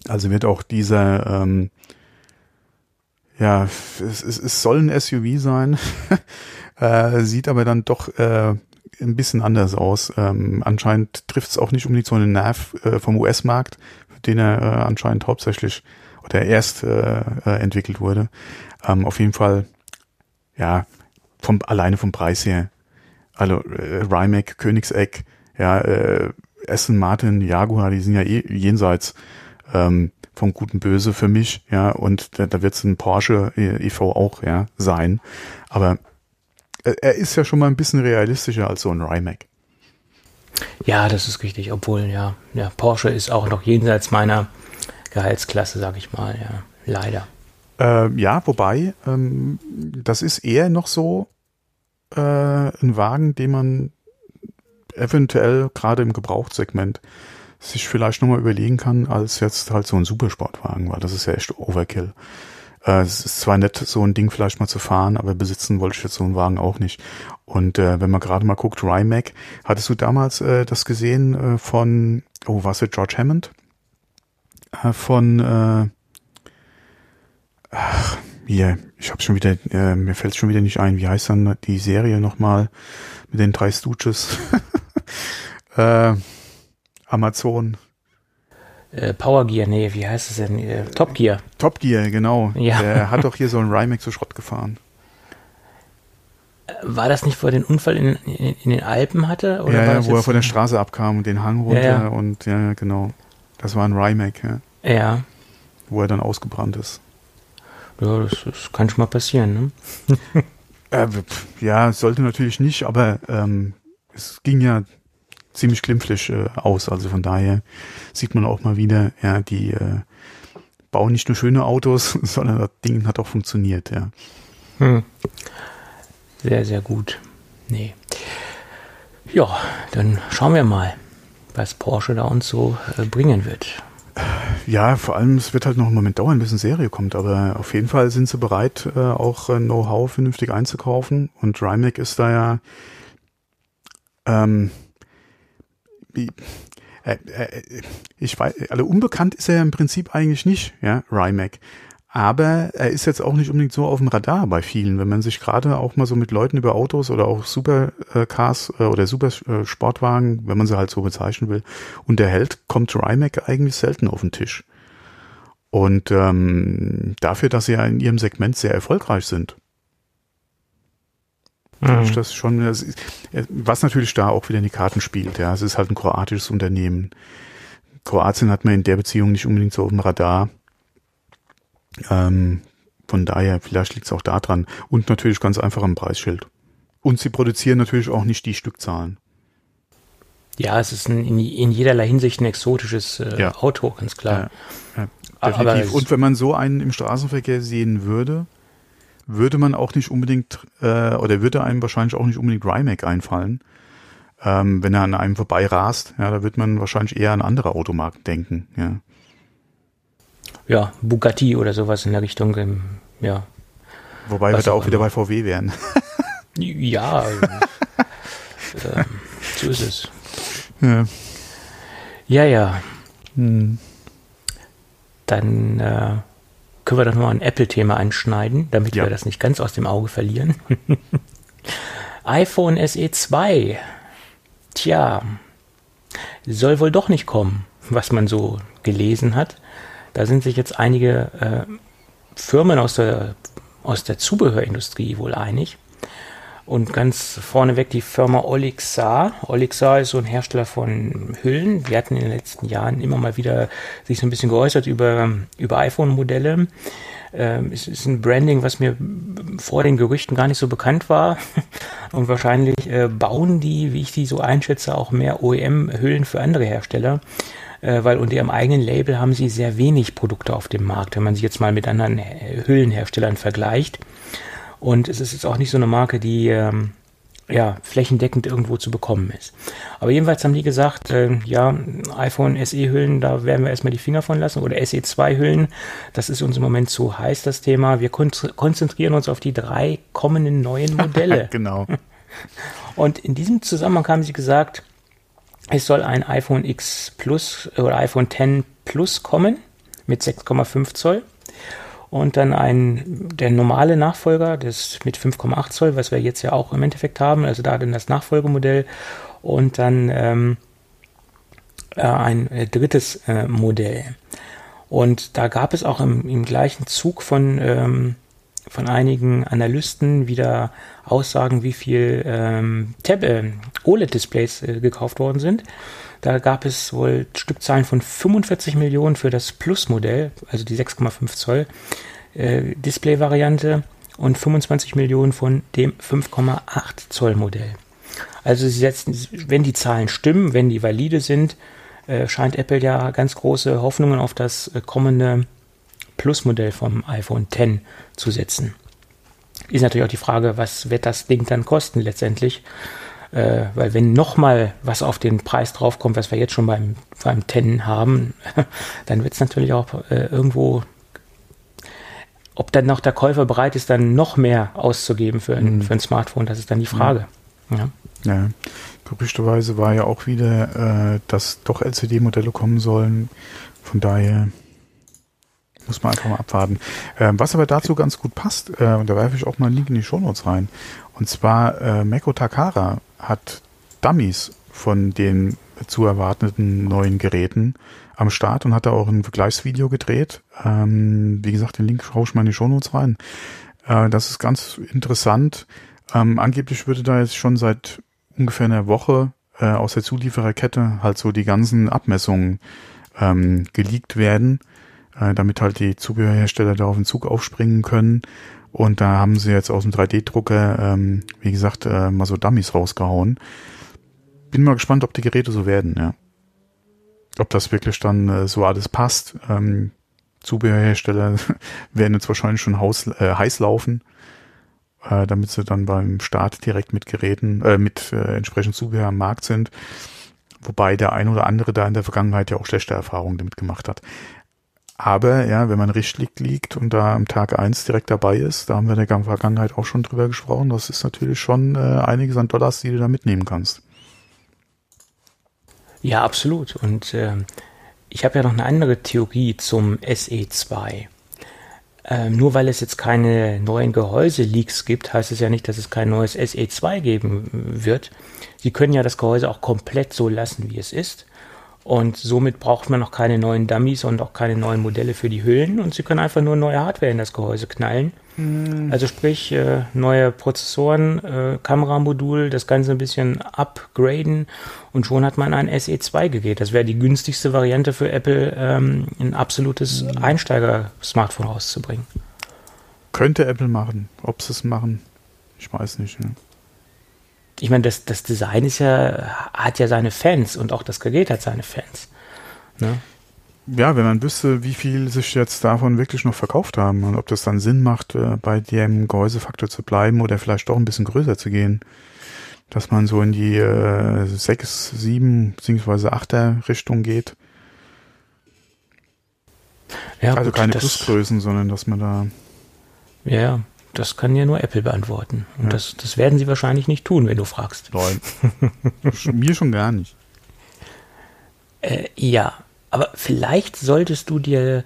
Also wird auch dieser ähm, ja, es, es, es soll ein SUV sein, äh, sieht aber dann doch äh, ein bisschen anders aus. Ähm, anscheinend trifft es auch nicht unbedingt so einen Nerv äh, vom US-Markt, den er äh, anscheinend hauptsächlich oder erst äh, äh, entwickelt wurde. Ähm, auf jeden Fall, ja, vom alleine vom Preis her. Also äh, Rimac, Königseck, Ja, äh, Aston Martin, Jaguar, die sind ja eh jenseits ähm, vom guten Böse für mich, ja, und da, da wird es ein Porsche e.V. auch, ja, sein. Aber äh, er ist ja schon mal ein bisschen realistischer als so ein Rimac. Ja, das ist richtig, obwohl, ja, ja, Porsche ist auch noch jenseits meiner Gehaltsklasse, sag ich mal, ja, leider. Äh, ja, wobei, ähm, das ist eher noch so äh, ein Wagen, den man eventuell gerade im Gebrauchtssegment sich vielleicht nochmal überlegen kann, als jetzt halt so ein Supersportwagen, weil das ist ja echt Overkill. Äh, es ist zwar nett, so ein Ding vielleicht mal zu fahren, aber besitzen wollte ich jetzt so einen Wagen auch nicht. Und äh, wenn man gerade mal guckt, Rimac, hattest du damals äh, das gesehen äh, von, oh, was ist George Hammond? Äh, von, äh, ach, hier, ich habe schon wieder, äh, mir fällt schon wieder nicht ein, wie heißt dann die Serie nochmal mit den drei Stooges? äh, Amazon. Äh, Power Gear, nee, wie heißt es denn? Äh, Top Gear. Top Gear, genau. Ja. Der hat doch hier so ein Rimac zu Schrott gefahren. Äh, war das nicht, wo er den Unfall in, in, in den Alpen hatte? Oder ja, ja wo er von der Straße abkam und den Hang runter ja, ja. und ja, genau. Das war ein Rimac, ja. Ja. Wo er dann ausgebrannt ist. Ja, das, das kann schon mal passieren, ne? äh, ja, sollte natürlich nicht, aber ähm, es ging ja ziemlich glimpflich äh, aus. Also von daher sieht man auch mal wieder, ja, die äh, bauen nicht nur schöne Autos, sondern das Ding hat auch funktioniert, ja. Hm. Sehr, sehr gut. Nee. Ja, dann schauen wir mal, was Porsche da uns so äh, bringen wird. Ja, vor allem, es wird halt noch einen Moment dauern, bis eine Serie kommt, aber auf jeden Fall sind sie bereit, äh, auch äh, Know-how vernünftig einzukaufen und Rimac ist da ja ähm, äh, äh, ich weiß, also unbekannt ist er ja im Prinzip eigentlich nicht, ja, Rimac. Aber er ist jetzt auch nicht unbedingt so auf dem Radar bei vielen. Wenn man sich gerade auch mal so mit Leuten über Autos oder auch Supercars äh, oder Supersportwagen, wenn man sie halt so bezeichnen will, unterhält, kommt Rimac eigentlich selten auf den Tisch. Und ähm, dafür, dass sie ja in ihrem Segment sehr erfolgreich sind, Mhm. Das schon, was natürlich da auch wieder in die Karten spielt, ja. Es ist halt ein kroatisches Unternehmen. Kroatien hat man in der Beziehung nicht unbedingt so auf dem Radar. Ähm, von daher, vielleicht liegt es auch da dran. Und natürlich ganz einfach am Preisschild. Und sie produzieren natürlich auch nicht die Stückzahlen. Ja, es ist ein, in, in, jederlei Hinsicht ein exotisches äh, ja. Auto, ganz klar. Ja, ja, definitiv. Und wenn man so einen im Straßenverkehr sehen würde, würde man auch nicht unbedingt, äh, oder würde einem wahrscheinlich auch nicht unbedingt Rimac einfallen, ähm, wenn er an einem vorbei rast. Ja, da wird man wahrscheinlich eher an andere Automarken denken. Ja, ja Bugatti oder sowas in der Richtung, ähm, ja. Wobei wir da auch, wieder bei VW wären. ja, äh, so ist es. Ja, ja. ja. Hm. Dann äh, können wir doch noch ein Apple-Thema anschneiden, damit ja. wir das nicht ganz aus dem Auge verlieren. iPhone SE 2. Tja, soll wohl doch nicht kommen, was man so gelesen hat. Da sind sich jetzt einige äh, Firmen aus der, aus der Zubehörindustrie wohl einig. Und ganz vorneweg die Firma Olixar. Olixar ist so ein Hersteller von Hüllen. Die hatten in den letzten Jahren immer mal wieder sich so ein bisschen geäußert über, über iPhone-Modelle. Ähm, es ist ein Branding, was mir vor den Gerüchten gar nicht so bekannt war. Und wahrscheinlich äh, bauen die, wie ich die so einschätze, auch mehr OEM-Hüllen für andere Hersteller. Äh, weil unter ihrem eigenen Label haben sie sehr wenig Produkte auf dem Markt, wenn man sie jetzt mal mit anderen Hüllenherstellern vergleicht. Und es ist jetzt auch nicht so eine Marke, die ähm, ja, flächendeckend irgendwo zu bekommen ist. Aber jedenfalls haben die gesagt, äh, ja, iPhone SE-Hüllen, da werden wir erstmal die Finger von lassen oder SE2-Hüllen. Das ist uns im Moment zu heiß, das Thema. Wir kon konzentrieren uns auf die drei kommenden neuen Modelle. genau. Und in diesem Zusammenhang haben sie gesagt, es soll ein iPhone X Plus oder iPhone X Plus kommen mit 6,5 Zoll und dann ein, der normale Nachfolger, das mit 5,8 Zoll, was wir jetzt ja auch im Endeffekt haben, also da dann das Nachfolgemodell und dann ähm, äh, ein äh, drittes äh, Modell. Und da gab es auch im, im gleichen Zug von, ähm, von einigen Analysten wieder Aussagen, wie viel ähm, äh, OLED-Displays äh, gekauft worden sind. Da gab es wohl Stückzahlen von 45 Millionen für das Plus-Modell, also die 6,5 Zoll äh, Display-Variante und 25 Millionen von dem 5,8 Zoll Modell. Also sie setzen, wenn die Zahlen stimmen, wenn die valide sind, äh, scheint Apple ja ganz große Hoffnungen auf das äh, kommende Plus-Modell vom iPhone X zu setzen. Ist natürlich auch die Frage, was wird das Ding dann kosten letztendlich? Äh, weil wenn nochmal was auf den Preis draufkommt, was wir jetzt schon beim, beim Ten haben, dann wird es natürlich auch äh, irgendwo, ob dann noch der Käufer bereit ist, dann noch mehr auszugeben für ein, mhm. für ein Smartphone, das ist dann die Frage. Ja. ja. Gerüchteweise war ja auch wieder, äh, dass doch LCD-Modelle kommen sollen. Von daher muss man einfach mal abwarten. Ähm, was aber dazu ganz gut passt, äh, und da werfe ich auch mal einen Link in die Shownotes rein, und zwar äh, Meko Takara hat Dummies von den zu erwartenden neuen Geräten am Start und hat da auch ein Vergleichsvideo gedreht. Ähm, wie gesagt, den Link schaue ich mal in die Shownotes rein. Äh, das ist ganz interessant. Ähm, angeblich würde da jetzt schon seit ungefähr einer Woche äh, aus der Zuliefererkette halt so die ganzen Abmessungen ähm, geleakt werden äh, damit halt die Zubehörhersteller da auf den Zug aufspringen können. Und da haben sie jetzt aus dem 3D-Drucker, ähm, wie gesagt, äh, mal so Dummies rausgehauen. Bin mal gespannt, ob die Geräte so werden, ja. Ob das wirklich dann äh, so alles passt. Ähm, Zubehörhersteller werden jetzt wahrscheinlich schon Haus, äh, heiß laufen, äh, damit sie dann beim Start direkt mit Geräten, äh, mit äh, entsprechend Zubehör am Markt sind. Wobei der ein oder andere da in der Vergangenheit ja auch schlechte Erfahrungen damit gemacht hat. Aber ja, wenn man richtig liegt und da am Tag eins direkt dabei ist, da haben wir in der Vergangenheit auch schon drüber gesprochen, das ist natürlich schon äh, einiges an Dollars, die du da mitnehmen kannst. Ja, absolut. Und äh, ich habe ja noch eine andere Theorie zum SE2. Ähm, nur weil es jetzt keine neuen Gehäuse-Leaks gibt, heißt es ja nicht, dass es kein neues SE2 geben wird. Sie können ja das Gehäuse auch komplett so lassen, wie es ist. Und somit braucht man noch keine neuen Dummies und auch keine neuen Modelle für die Hüllen. Und sie können einfach nur neue Hardware in das Gehäuse knallen. Mhm. Also sprich, äh, neue Prozessoren, äh, Kameramodul, das Ganze ein bisschen upgraden und schon hat man ein SE2-Gerät. Das wäre die günstigste Variante für Apple, ähm, ein absolutes mhm. Einsteiger-Smartphone rauszubringen. Könnte Apple machen. Ob sie es machen, ich weiß nicht. Ne? Ich meine, das, das Design ist ja, hat ja seine Fans und auch das Gerät hat seine Fans. Ne? Ja, wenn man wüsste, wie viel sich jetzt davon wirklich noch verkauft haben und ob das dann Sinn macht, äh, bei dem Gehäusefaktor zu bleiben oder vielleicht doch ein bisschen größer zu gehen. Dass man so in die äh, 6, 7 bzw. 8er Richtung geht. Ja, also gut, keine Plusgrößen, sondern dass man da. Ja, das kann ja nur Apple beantworten. Und ja. das, das werden sie wahrscheinlich nicht tun, wenn du fragst. Nein. Mir schon gar nicht. Äh, ja, aber vielleicht solltest du dir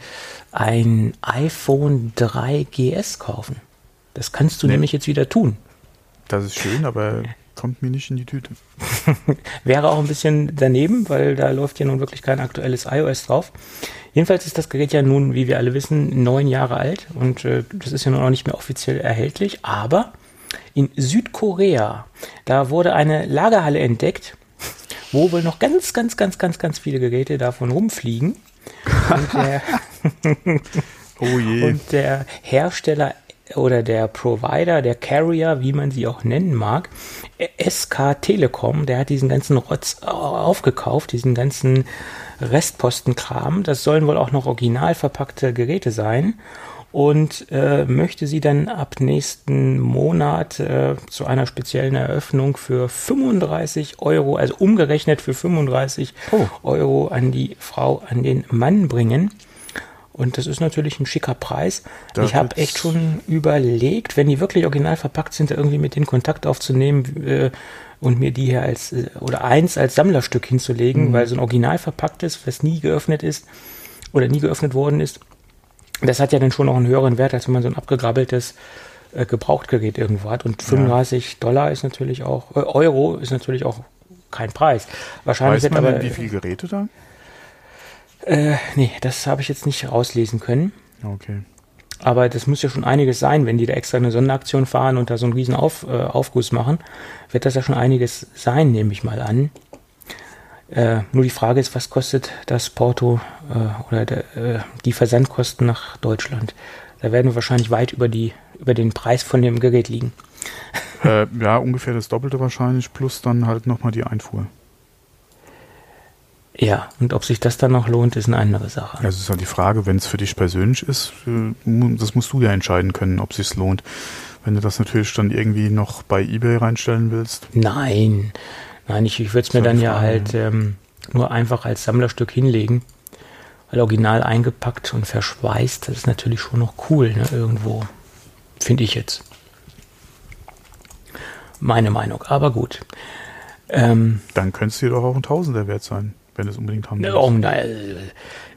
ein iPhone 3 GS kaufen. Das kannst du nee. nämlich jetzt wieder tun. Das ist schön, aber kommt mir nicht in die Tüte. Wäre auch ein bisschen daneben, weil da läuft ja nun wirklich kein aktuelles iOS drauf. Jedenfalls ist das Gerät ja nun, wie wir alle wissen, neun Jahre alt und äh, das ist ja nun auch nicht mehr offiziell erhältlich, aber in Südkorea, da wurde eine Lagerhalle entdeckt, wo wohl noch ganz, ganz, ganz, ganz, ganz viele Geräte davon rumfliegen. Und der, oh je. Und der Hersteller oder der Provider, der Carrier, wie man sie auch nennen mag, SK Telekom, der hat diesen ganzen Rotz aufgekauft, diesen ganzen Restpostenkram. Das sollen wohl auch noch original verpackte Geräte sein und äh, möchte sie dann ab nächsten Monat äh, zu einer speziellen Eröffnung für 35 Euro, also umgerechnet für 35 oh. Euro an die Frau, an den Mann bringen. Und das ist natürlich ein schicker Preis. Das ich habe echt schon überlegt, wenn die wirklich original verpackt sind, irgendwie mit den Kontakt aufzunehmen äh, und mir die hier als äh, oder eins als Sammlerstück hinzulegen, mhm. weil so ein original verpacktes, was nie geöffnet ist oder nie geöffnet worden ist, das hat ja dann schon noch einen höheren Wert, als wenn man so ein abgegrabbeltes äh, Gebrauchtgerät irgendwo hat. Und 35 ja. Dollar ist natürlich auch, äh, Euro ist natürlich auch kein Preis. Wahrscheinlich Weiß man aber, denn, wie viele Geräte da? Äh, nee, das habe ich jetzt nicht rauslesen können. Okay. aber das muss ja schon einiges sein, wenn die da extra eine Sonderaktion fahren und da so einen riesen Auf, äh, Aufguss machen, wird das ja schon einiges sein, nehme ich mal an. Äh, nur die Frage ist, was kostet das Porto äh, oder de, äh, die Versandkosten nach Deutschland? Da werden wir wahrscheinlich weit über, die, über den Preis von dem Gerät liegen. Äh, ja, ungefähr das Doppelte wahrscheinlich, plus dann halt nochmal die Einfuhr. Ja, und ob sich das dann noch lohnt, ist eine andere Sache. Also ist halt die Frage, wenn es für dich persönlich ist, äh, das musst du ja entscheiden können, ob es lohnt. Wenn du das natürlich dann irgendwie noch bei eBay reinstellen willst. Nein, nein, ich, ich würde es mir dann ja halt ähm, nur einfach als Sammlerstück hinlegen. Weil original eingepackt und verschweißt, das ist natürlich schon noch cool, ne, irgendwo. Finde ich jetzt. Meine Meinung, aber gut. Ähm, dann könnte es dir doch auch ein Tausender wert sein wenn es unbedingt haben willst. Oh, nein,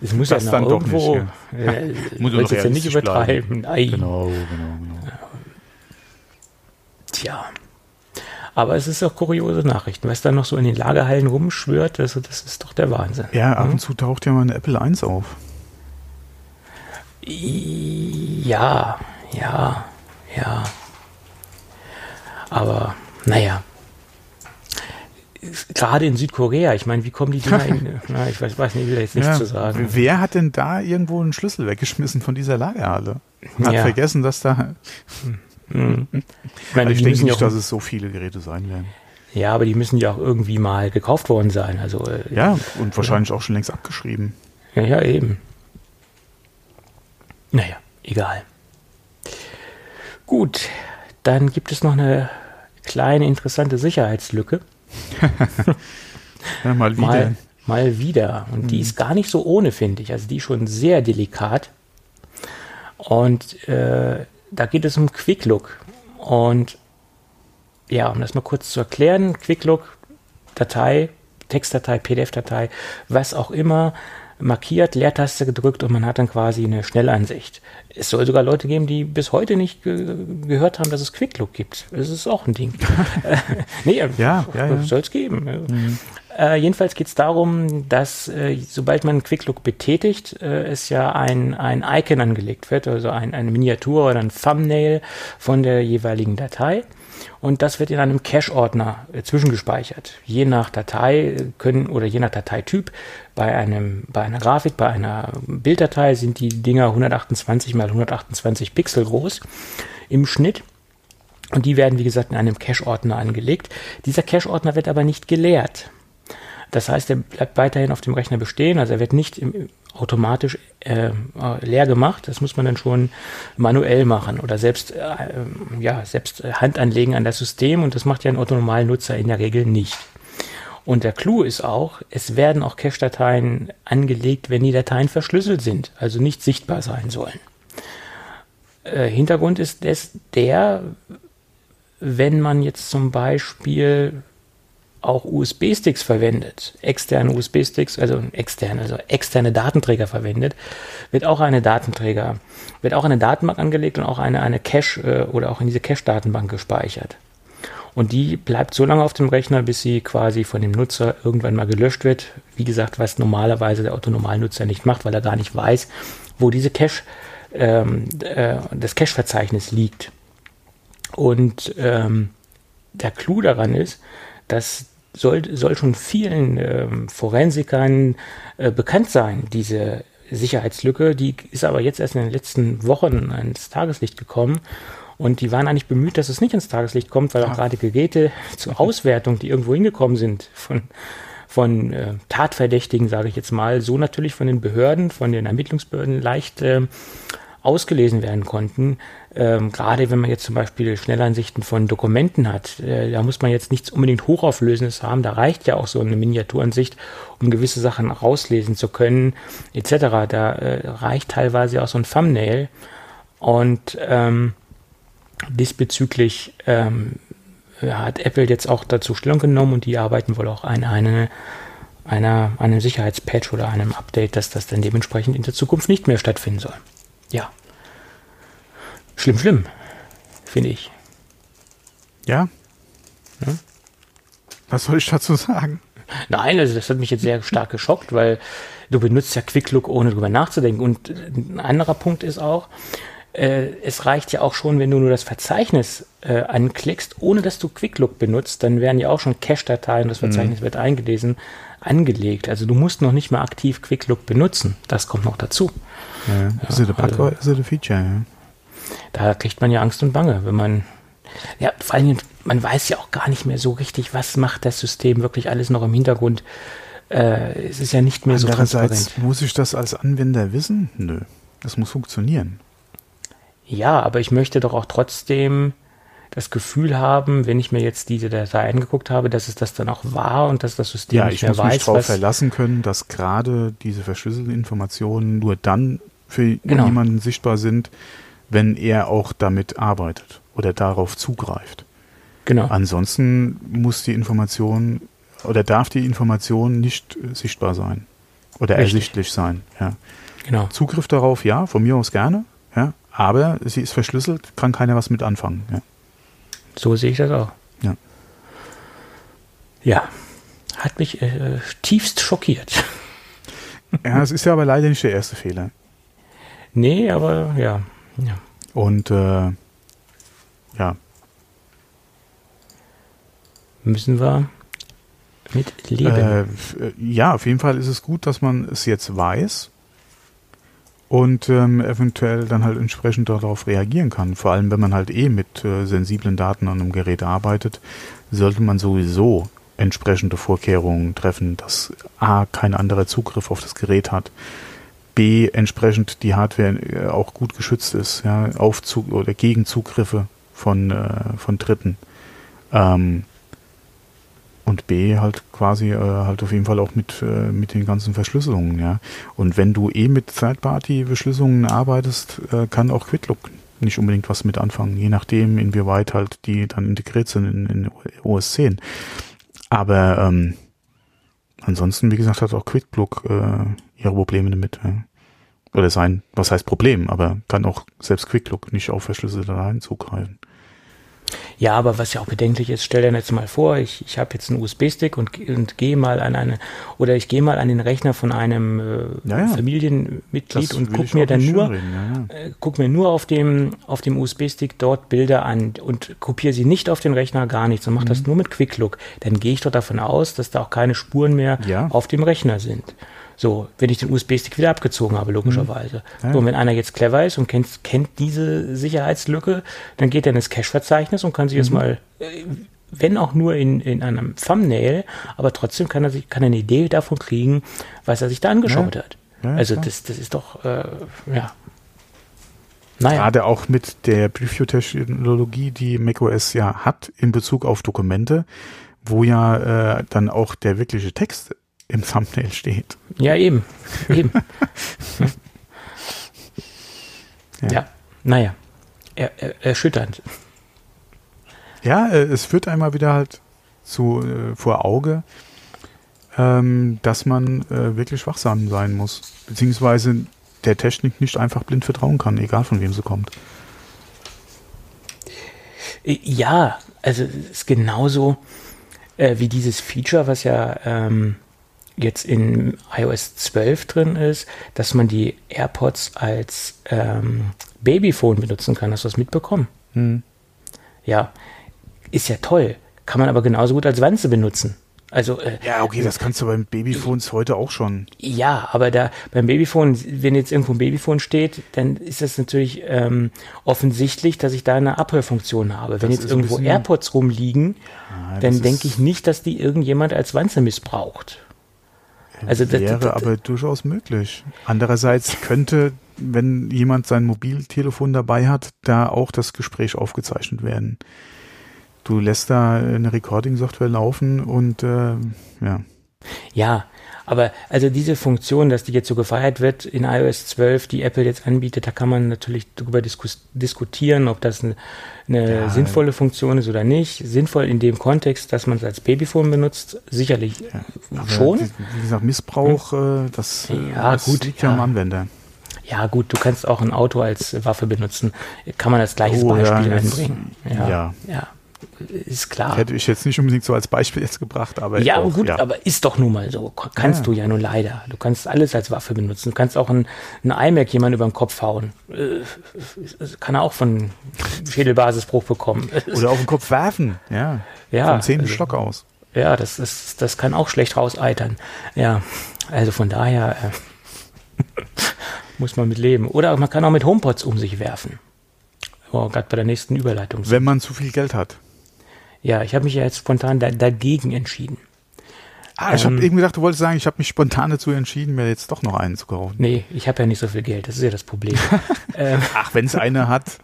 es muss das ja dann irgendwo, doch nicht, ja. Äh, muss es ja nicht übertreiben. Genau, genau, genau. Tja. Aber es ist auch kuriose Nachrichten, was da noch so in den Lagerhallen rumschwört, also das ist doch der Wahnsinn. Ja, ab hm? und zu taucht ja mal eine Apple 1 auf. Ja, ja, ja. Aber, naja, gerade in Südkorea, ich meine, wie kommen die Dinger in, na, ich weiß, weiß nicht, will jetzt nichts ja, zu sagen. Wer hat denn da irgendwo einen Schlüssel weggeschmissen von dieser Lagerhalle? Hat ja. vergessen, dass da. Hm. Ich, meine, also ich denke nicht, dass es so viele Geräte sein werden. Ja, aber die müssen ja auch irgendwie mal gekauft worden sein. Also, äh, ja, und wahrscheinlich auch schon längst abgeschrieben. Ja, ja, eben. Naja, egal. Gut, dann gibt es noch eine kleine interessante Sicherheitslücke. ja, mal wieder. Mal, mal wieder. Und mhm. die ist gar nicht so ohne, finde ich. Also die ist schon sehr delikat. Und äh, da geht es um Quick Look. Und ja, um das mal kurz zu erklären, Quick Look, Datei, Textdatei, PDF-Datei, was auch immer, markiert, Leertaste gedrückt und man hat dann quasi eine Schnellansicht. Es soll sogar Leute geben, die bis heute nicht ge gehört haben, dass es Quicklook gibt. Das ist auch ein Ding. nee, ja, ja, ja. soll es geben. Mhm. Äh, jedenfalls geht es darum, dass äh, sobald man Quicklook betätigt, äh, es ja ein, ein Icon angelegt wird, also ein, eine Miniatur oder ein Thumbnail von der jeweiligen Datei und das wird in einem Cache-Ordner äh, zwischengespeichert. Je nach Datei können oder je nach Dateityp bei einem bei einer Grafik, bei einer Bilddatei sind die Dinger 128 mal 128 Pixel groß im Schnitt. Und die werden, wie gesagt, in einem Cache-Ordner angelegt. Dieser Cache-Ordner wird aber nicht geleert. Das heißt, er bleibt weiterhin auf dem Rechner bestehen, also er wird nicht im, automatisch äh, leer gemacht. Das muss man dann schon manuell machen oder selbst, äh, ja, selbst Hand anlegen an das System und das macht ja ein Otto-Normal-Nutzer in der Regel nicht. Und der Clou ist auch, es werden auch Cache-Dateien angelegt, wenn die Dateien verschlüsselt sind, also nicht sichtbar sein sollen. Äh, Hintergrund ist des, der, wenn man jetzt zum Beispiel auch USB-Sticks verwendet, externe USB-Sticks, also externe, also externe Datenträger verwendet, wird auch eine Datenträger, wird auch eine Datenbank angelegt und auch eine, eine Cache äh, oder auch in diese Cache-Datenbank gespeichert. Und die bleibt so lange auf dem Rechner, bis sie quasi von dem Nutzer irgendwann mal gelöscht wird. Wie gesagt, was normalerweise der Autonormalnutzer nicht macht, weil er gar nicht weiß, wo diese Cache, ähm, äh, das Cache-Verzeichnis liegt. Und ähm, der Clou daran ist, dass soll, soll schon vielen ähm, Forensikern äh, bekannt sein, diese Sicherheitslücke. Die ist aber jetzt erst in den letzten Wochen ins Tageslicht gekommen. Und die waren eigentlich bemüht, dass es nicht ins Tageslicht kommt, weil auch gerade Geräte zur Auswertung, die irgendwo hingekommen sind, von, von äh, Tatverdächtigen, sage ich jetzt mal, so natürlich von den Behörden, von den Ermittlungsbehörden leicht äh, ausgelesen werden konnten. Ähm, gerade wenn man jetzt zum Beispiel Schnellansichten von Dokumenten hat, äh, da muss man jetzt nichts unbedingt Hochauflösendes haben. Da reicht ja auch so eine Miniaturansicht, um gewisse Sachen rauslesen zu können, etc. Da äh, reicht teilweise auch so ein Thumbnail. Und ähm, diesbezüglich ähm, hat Apple jetzt auch dazu Stellung genommen und die arbeiten wohl auch an eine, einer, einem Sicherheitspatch oder einem Update, dass das dann dementsprechend in der Zukunft nicht mehr stattfinden soll. Ja. Schlimm, schlimm, finde ich. Ja? ja? Was soll ich dazu sagen? Nein, also das hat mich jetzt sehr stark geschockt, weil du benutzt ja Quick Look ohne drüber nachzudenken. Und ein anderer Punkt ist auch, äh, es reicht ja auch schon, wenn du nur das Verzeichnis äh, anklickst, ohne dass du QuickLook benutzt, dann werden ja auch schon Cache-Dateien, das Verzeichnis mhm. wird eingelesen, angelegt. Also du musst noch nicht mal aktiv QuickLook benutzen. Das kommt noch dazu. Ja, ja. Ist es ein Bug ist ein Feature, ja. Da kriegt man ja Angst und Bange, wenn man ja, vor allem, man weiß ja auch gar nicht mehr so richtig, was macht das System wirklich alles noch im Hintergrund. Äh, es ist ja nicht mehr so transparent. Muss ich das als Anwender wissen? Nö. Das muss funktionieren. Ja, aber ich möchte doch auch trotzdem das Gefühl haben, wenn ich mir jetzt diese Datei angeguckt habe, dass es das dann auch war und dass das System ja, nicht mehr weiß. Ja, ich muss mich darauf verlassen können, dass gerade diese verschlüsselten Informationen nur dann für genau. jemanden sichtbar sind, wenn er auch damit arbeitet oder darauf zugreift. Genau. Ansonsten muss die Information oder darf die Information nicht sichtbar sein oder Richtig. ersichtlich sein. Ja. Genau. Zugriff darauf, ja, von mir aus gerne, ja, aber sie ist verschlüsselt, kann keiner was mit anfangen. Ja. So sehe ich das auch. Ja. Ja, hat mich äh, tiefst schockiert. Ja, es ist ja aber leider nicht der erste Fehler. Nee, aber ja. Ja. Und äh, ja. Müssen wir mit leben. Äh, ja, auf jeden Fall ist es gut, dass man es jetzt weiß und ähm, eventuell dann halt entsprechend darauf reagieren kann. Vor allem, wenn man halt eh mit äh, sensiblen Daten an einem Gerät arbeitet, sollte man sowieso entsprechende Vorkehrungen treffen, dass A, kein anderer Zugriff auf das Gerät hat, B, entsprechend die Hardware äh, auch gut geschützt ist, ja, auf Zug oder gegen Zugriffe von, äh, von Dritten. Ähm, und B halt quasi äh, halt auf jeden Fall auch mit, äh, mit den ganzen Verschlüsselungen, ja. Und wenn du eh mit Third-Party-Verschlüsselungen arbeitest, äh, kann auch Quitlook nicht unbedingt was mit anfangen, je nachdem, inwieweit halt die dann integriert sind in, in OS 10. Aber ähm, ansonsten, wie gesagt, hat auch QuickLook äh, ihre Probleme damit. Ja. Oder sein, was heißt Problem, aber kann auch selbst QuickLook nicht auf verschlüsselte Dateien zugreifen. Ja, aber was ja auch bedenklich ist, stell dir jetzt mal vor, ich, ich habe jetzt einen USB-Stick und, und gehe mal an eine, oder ich gehe mal an den Rechner von einem äh, ja, ja. Familienmitglied das und guck mir dann nur, ja, äh, guck mir nur auf dem, auf dem USB-Stick dort Bilder an und kopiere sie nicht auf den Rechner, gar nichts und mache mhm. das nur mit QuickLook. Dann gehe ich doch davon aus, dass da auch keine Spuren mehr auf dem Rechner sind. So, wenn ich den USB-Stick wieder abgezogen habe, logischerweise. Mhm. Ja. So, und wenn einer jetzt clever ist und kennt, kennt diese Sicherheitslücke, dann geht er ins Cache-Verzeichnis und kann sich mhm. jetzt mal, äh, wenn auch nur in, in einem Thumbnail, aber trotzdem kann er sich, kann er eine Idee davon kriegen, was er sich da angeschaut ja. hat. Ja, also das, das ist doch, äh, ja. Naja. Gerade auch mit der Preview-Technologie, die macOS ja hat in Bezug auf Dokumente, wo ja äh, dann auch der wirkliche Text im Thumbnail steht. Ja, eben. eben. ja. ja. naja. Er, er, erschütternd. Ja, äh, es führt einmal wieder halt zu, äh, vor Auge, ähm, dass man äh, wirklich wachsam sein muss. Beziehungsweise der Technik nicht einfach blind vertrauen kann, egal von wem sie kommt. Äh, ja, also es ist genauso äh, wie dieses Feature, was ja ähm, jetzt in iOS 12 drin ist, dass man die AirPods als ähm, Babyphone benutzen kann. Hast du das mitbekommen? Hm. Ja, ist ja toll. Kann man aber genauso gut als Wanze benutzen. Also, äh, ja, okay, das kannst du beim Babyphones heute auch schon. Ja, aber da beim Babyphone, wenn jetzt irgendwo ein Babyphone steht, dann ist das natürlich ähm, offensichtlich, dass ich da eine Abhörfunktion habe. Wenn das jetzt irgendwo AirPods rumliegen, ja, dann denke ich nicht, dass die irgendjemand als Wanze missbraucht. Also wäre das, das, aber durchaus möglich. Andererseits könnte, wenn jemand sein Mobiltelefon dabei hat, da auch das Gespräch aufgezeichnet werden. Du lässt da eine Recording-Software laufen und äh, ja. Ja, aber also diese Funktion, dass die jetzt so gefeiert wird in iOS 12, die Apple jetzt anbietet, da kann man natürlich darüber diskus diskutieren, ob das eine, eine ja, sinnvolle Funktion ist oder nicht. Sinnvoll in dem Kontext, dass man es als Babyphone benutzt, sicherlich ja, schon. Wie gesagt, Missbrauch, hm. das, ja, das gut, liegt ja am Anwender. Ja, gut, du kannst auch ein Auto als Waffe benutzen. Kann man als gleiches oh, Beispiel ja, einbringen. Ja, ja. ja. Ist klar. Hätte ich jetzt nicht unbedingt so als Beispiel jetzt gebracht, aber. Ja, auch, gut, ja. aber ist doch nun mal so. Kannst ja. du ja nun leider. Du kannst alles als Waffe benutzen. Du kannst auch ein, ein iMac jemand über den Kopf hauen. Äh, kann er auch von Schädelbasisbruch bekommen. Oder auf den Kopf werfen, ja. Ja. Vom zehnten also, Stock aus. Ja, das, ist, das kann auch schlecht rauseitern. Ja, also von daher äh, muss man mit leben. Oder man kann auch mit HomePods um sich werfen. Oh, gerade bei der nächsten Überleitung. Wenn man zu viel Geld hat. Ja, ich habe mich ja jetzt spontan da, dagegen entschieden. Ah, ich ähm, habe eben gedacht, du wolltest sagen, ich habe mich spontan dazu entschieden, mir jetzt doch noch einen zu kaufen. Nee, ich habe ja nicht so viel Geld, das ist ja das Problem. ähm, Ach, wenn es eine hat,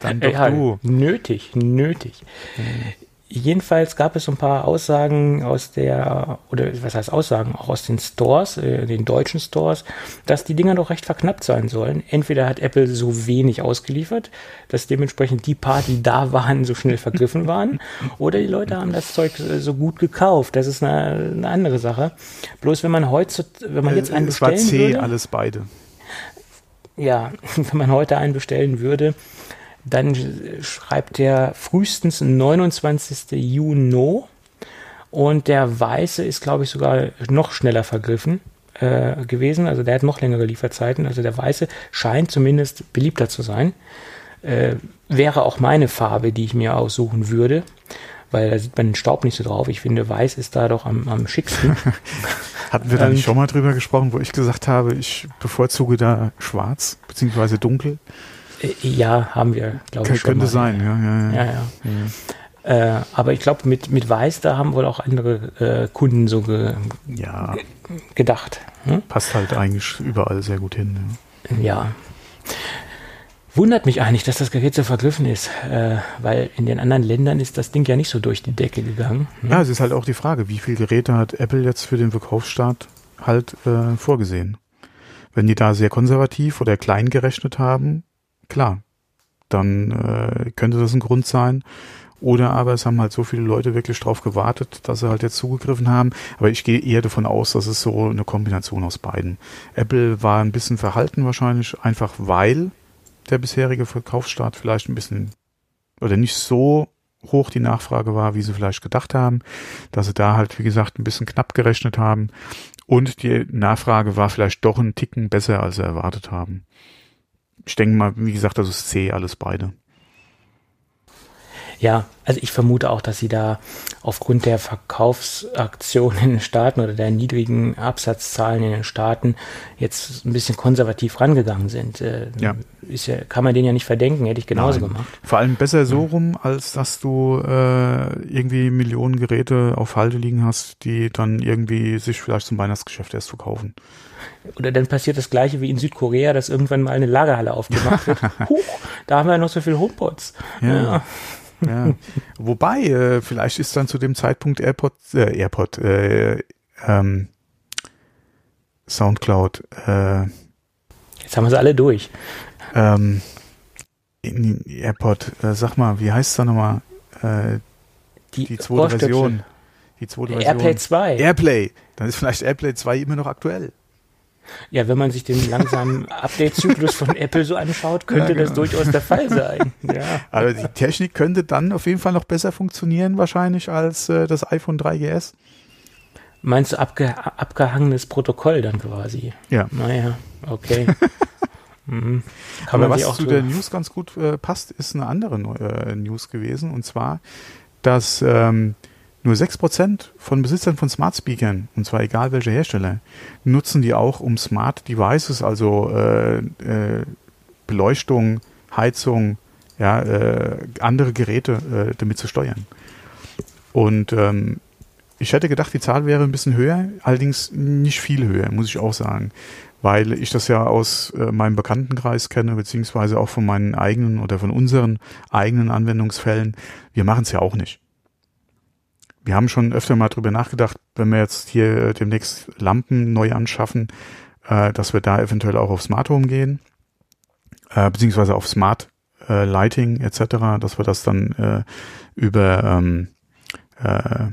dann doch ja, du. Nötig, nötig. Mhm. Jedenfalls gab es so ein paar Aussagen aus der, oder was heißt Aussagen, auch aus den Stores, äh, den deutschen Stores, dass die Dinger doch recht verknappt sein sollen. Entweder hat Apple so wenig ausgeliefert, dass dementsprechend die paar, die da waren, so schnell vergriffen waren, oder die Leute haben das Zeug äh, so gut gekauft. Das ist eine, eine andere Sache. Bloß wenn man heute, wenn man jetzt einen bestellen würde. Es war C, würde, alles beide. Ja, wenn man heute einen bestellen würde, dann schreibt er frühestens 29. Juni und der Weiße ist, glaube ich, sogar noch schneller vergriffen äh, gewesen. Also der hat noch längere Lieferzeiten. Also der Weiße scheint zumindest beliebter zu sein. Äh, wäre auch meine Farbe, die ich mir aussuchen würde, weil da sieht man den Staub nicht so drauf. Ich finde, Weiß ist da doch am, am schicksten. Hatten wir da nicht schon mal drüber gesprochen, wo ich gesagt habe, ich bevorzuge da schwarz beziehungsweise dunkel? Ja, haben wir, glaube ich. Könnte mal. sein, ja, ja, ja. ja, ja. Äh, aber ich glaube, mit, mit Weiß, da haben wohl auch andere äh, Kunden so ge ja. gedacht. Hm? Passt halt eigentlich überall sehr gut hin. Ja. ja. Wundert mich eigentlich, dass das Gerät so vergriffen ist, äh, weil in den anderen Ländern ist das Ding ja nicht so durch die Decke gegangen. Hm? Ja, es ist halt auch die Frage, wie viele Geräte hat Apple jetzt für den Verkaufsstart halt äh, vorgesehen? Wenn die da sehr konservativ oder klein gerechnet haben, klar, dann äh, könnte das ein Grund sein. Oder aber es haben halt so viele Leute wirklich drauf gewartet, dass sie halt jetzt zugegriffen haben. Aber ich gehe eher davon aus, dass es so eine Kombination aus beiden. Apple war ein bisschen verhalten wahrscheinlich, einfach weil der bisherige Verkaufsstart vielleicht ein bisschen oder nicht so hoch die Nachfrage war, wie sie vielleicht gedacht haben, dass sie da halt, wie gesagt, ein bisschen knapp gerechnet haben und die Nachfrage war vielleicht doch ein Ticken besser, als sie erwartet haben ich denke mal, wie gesagt, das ist C, alles beide. Ja, also ich vermute auch, dass sie da aufgrund der Verkaufsaktion in den Staaten oder der niedrigen Absatzzahlen in den Staaten jetzt ein bisschen konservativ rangegangen sind. Äh, ja. Ist ja, kann man denen ja nicht verdenken, hätte ich genauso Nein. gemacht. Vor allem besser so rum, als dass du äh, irgendwie Millionen Geräte auf Halde liegen hast, die dann irgendwie sich vielleicht zum Weihnachtsgeschäft erst verkaufen. Oder dann passiert das gleiche wie in Südkorea, dass irgendwann mal eine Lagerhalle aufgemacht wird. Huch, da haben wir ja noch so viel HomePods. ja. ja. Ja. Wobei, äh, vielleicht ist dann zu dem Zeitpunkt AirPod, äh, AirPod, äh, ähm, Soundcloud. Äh, Jetzt haben wir sie alle durch. Ähm, AirPod, äh, sag mal, wie heißt es da nochmal? Äh, die, die zweite Version. Die zweite Version. Airplay 2. Airplay. Dann ist vielleicht Airplay 2 immer noch aktuell. Ja, wenn man sich den langsamen Update-Zyklus von Apple so anschaut, könnte ja, genau. das durchaus der Fall sein. Ja. Aber die Technik könnte dann auf jeden Fall noch besser funktionieren, wahrscheinlich, als äh, das iPhone 3GS. Meinst du abge abgehangenes Protokoll dann quasi? Ja. Naja, okay. mhm. Aber was zu der News ganz gut äh, passt, ist eine andere äh, News gewesen. Und zwar, dass ähm, nur 6% von Besitzern von Smart Speakern, und zwar egal welcher Hersteller, nutzen die auch, um Smart Devices, also äh, äh, Beleuchtung, Heizung, ja, äh, andere Geräte äh, damit zu steuern. Und ähm, ich hätte gedacht, die Zahl wäre ein bisschen höher, allerdings nicht viel höher, muss ich auch sagen. Weil ich das ja aus äh, meinem Bekanntenkreis kenne, beziehungsweise auch von meinen eigenen oder von unseren eigenen Anwendungsfällen. Wir machen es ja auch nicht wir haben schon öfter mal drüber nachgedacht, wenn wir jetzt hier demnächst Lampen neu anschaffen, äh, dass wir da eventuell auch auf Smart Home gehen, äh, beziehungsweise auf Smart äh, Lighting etc., dass wir das dann äh, über ähm, äh,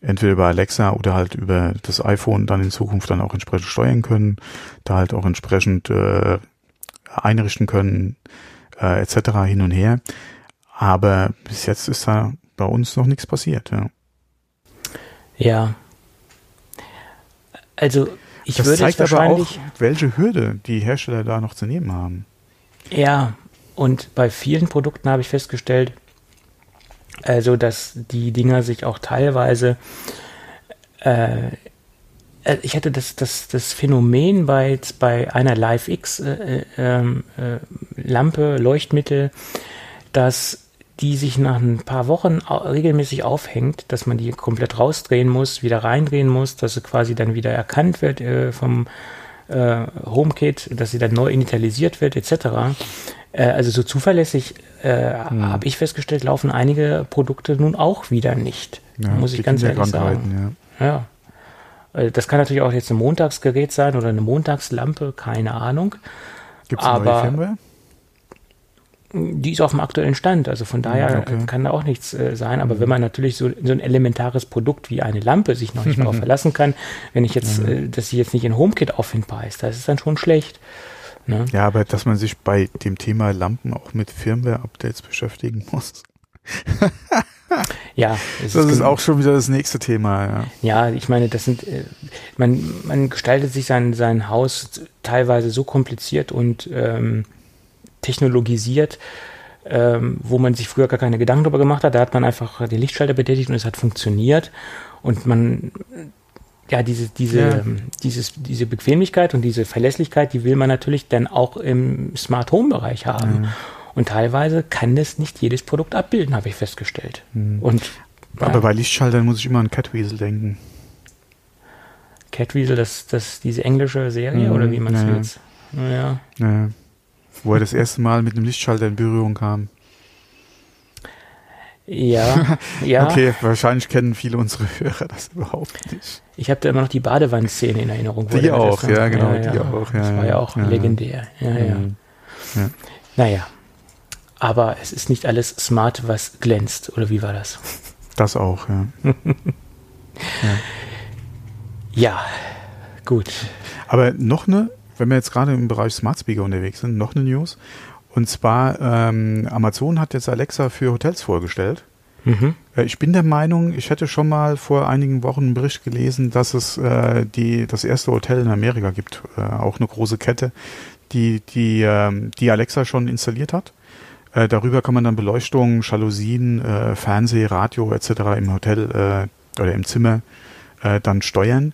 entweder über Alexa oder halt über das iPhone dann in Zukunft dann auch entsprechend steuern können, da halt auch entsprechend äh, einrichten können, äh, etc. hin und her. Aber bis jetzt ist da bei uns noch nichts passiert, ja. Ja. Also ich das würde zeigt es aber auch, wahrscheinlich, welche Hürde die Hersteller da noch zu nehmen haben. ja, und bei vielen Produkten habe ich festgestellt, also dass die Dinger sich auch teilweise äh, äh, ich hatte das, das, das Phänomen bei, jetzt bei einer Live X äh, äh, ähm, äh, Lampe, Leuchtmittel, dass die sich nach ein paar Wochen regelmäßig aufhängt, dass man die komplett rausdrehen muss, wieder reindrehen muss, dass sie quasi dann wieder erkannt wird äh, vom äh, HomeKit, dass sie dann neu initialisiert wird, etc. Äh, also so zuverlässig äh, Hm. habe ich festgestellt, laufen einige Produkte nun auch wieder nicht. Ja, muss ich ganz ehrlich sagen. Kinderkrankheiten, Ja. Äh, Das kann natürlich auch jetzt ein Montagsgerät sein oder eine Montagslampe, keine Ahnung. Ja. Gibt es neue Firmware? Die ist auf dem aktuellen Stand, also von daher okay. äh, kann da auch nichts äh, sein. Aber wenn man natürlich so, so ein elementares Produkt wie eine Lampe sich noch nicht darauf verlassen kann, wenn ich jetzt, äh, dass sie jetzt nicht in HomeKit auffindbar ist, das ist dann schon schlecht. Ne? Ja, aber dass man sich bei dem Thema Lampen auch mit Firmware-Updates beschäftigen muss. Ja, Das ist gen- auch schon wieder das nächste Thema, ja. Ja, ich meine, das sind, äh, man, man gestaltet sich sein, sein Haus teilweise so kompliziert und ähm, technologisiert, ähm, wo man sich früher gar keine Gedanken darüber gemacht hat. Da hat man einfach den Lichtschalter betätigt und es hat funktioniert. Und man, ja, diese, diese, Ja. ähm, dieses, diese Bequemlichkeit und diese Verlässlichkeit, die will man natürlich dann auch im Smart Home Bereich haben. Und teilweise kann das nicht jedes Produkt abbilden, habe ich festgestellt. Und Aber bei Lichtschaltern muss ich immer an Catweasel denken. Catweasel, das, das, diese englische Serie Mhm, oder wie man es ja, ja. jetzt? Ja. Ja. Wo er das erste Mal mit einem Lichtschalter in Berührung kam. Ja, ja. Okay, wahrscheinlich kennen viele unserer Hörer das überhaupt nicht. Ich habe da immer noch die Badewannenszene in Erinnerung. Die auch, ja, genau, die auch, ja, das war ja, ja auch ja, ja. legendär. Ja, ja. Mhm. Ja. Naja. Aber es ist nicht alles smart, was glänzt. Oder wie war das? Das auch, ja. Ja, gut. Aber noch eine, wenn wir jetzt gerade im Bereich Smart Speaker unterwegs sind, noch eine News. Und zwar, ähm, Amazon hat jetzt Alexa für Hotels vorgestellt. Mhm. Äh, Ich bin der Meinung, ich hätte schon mal vor einigen Wochen einen Bericht gelesen, dass es äh, die, das erste Hotel in Amerika gibt, äh, auch eine große Kette, die, die, ähm, die Alexa schon installiert hat. Äh, darüber kann man dann Beleuchtung, Jalousien, äh, Fernseh, Radio etc. im Hotel äh, oder im Zimmer äh, dann steuern.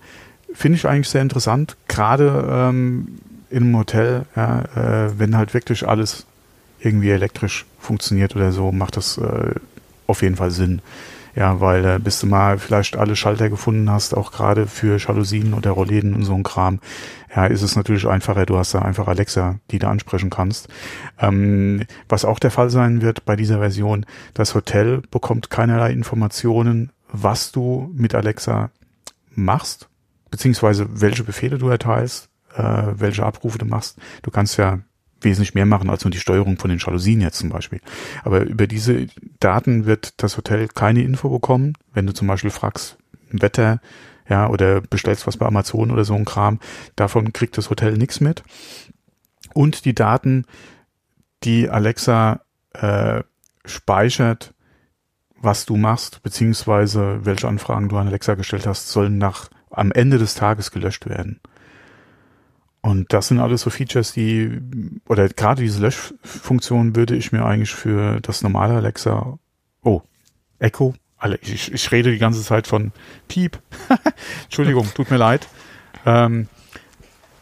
Finde ich eigentlich sehr interessant, gerade ähm, in einem Hotel, ja, äh, wenn halt wirklich alles irgendwie elektrisch funktioniert oder so, macht das äh, auf jeden Fall Sinn. Ja, weil äh, bis du mal vielleicht alle Schalter gefunden hast, auch gerade für Jalousien oder Rollläden und so ein Kram, ja, ist es natürlich einfacher. Du hast da einfach Alexa, die du ansprechen kannst. Ähm, was auch der Fall sein wird bei dieser Version, das Hotel bekommt keinerlei Informationen, was du mit Alexa machst, beziehungsweise welche Befehle du erteilst, äh, welche Abrufe du machst. Du kannst ja wesentlich mehr machen als nur die Steuerung von den Jalousien jetzt zum Beispiel. Aber über diese Daten wird das Hotel keine Info bekommen. Wenn du zum Beispiel fragst, Wetter, ja, oder bestellst was bei Amazon oder so ein Kram, davon kriegt das Hotel nichts mit. Und die Daten, die Alexa äh, speichert, was du machst, beziehungsweise welche Anfragen du an Alexa gestellt hast, sollen nach am Ende des Tages gelöscht werden. Und das sind alles so Features, die, oder gerade diese Löschfunktion würde ich mir eigentlich für das normale Alexa, oh, Echo, alle, ich, ich rede die ganze Zeit von Piep. Entschuldigung, tut mir leid. Ähm,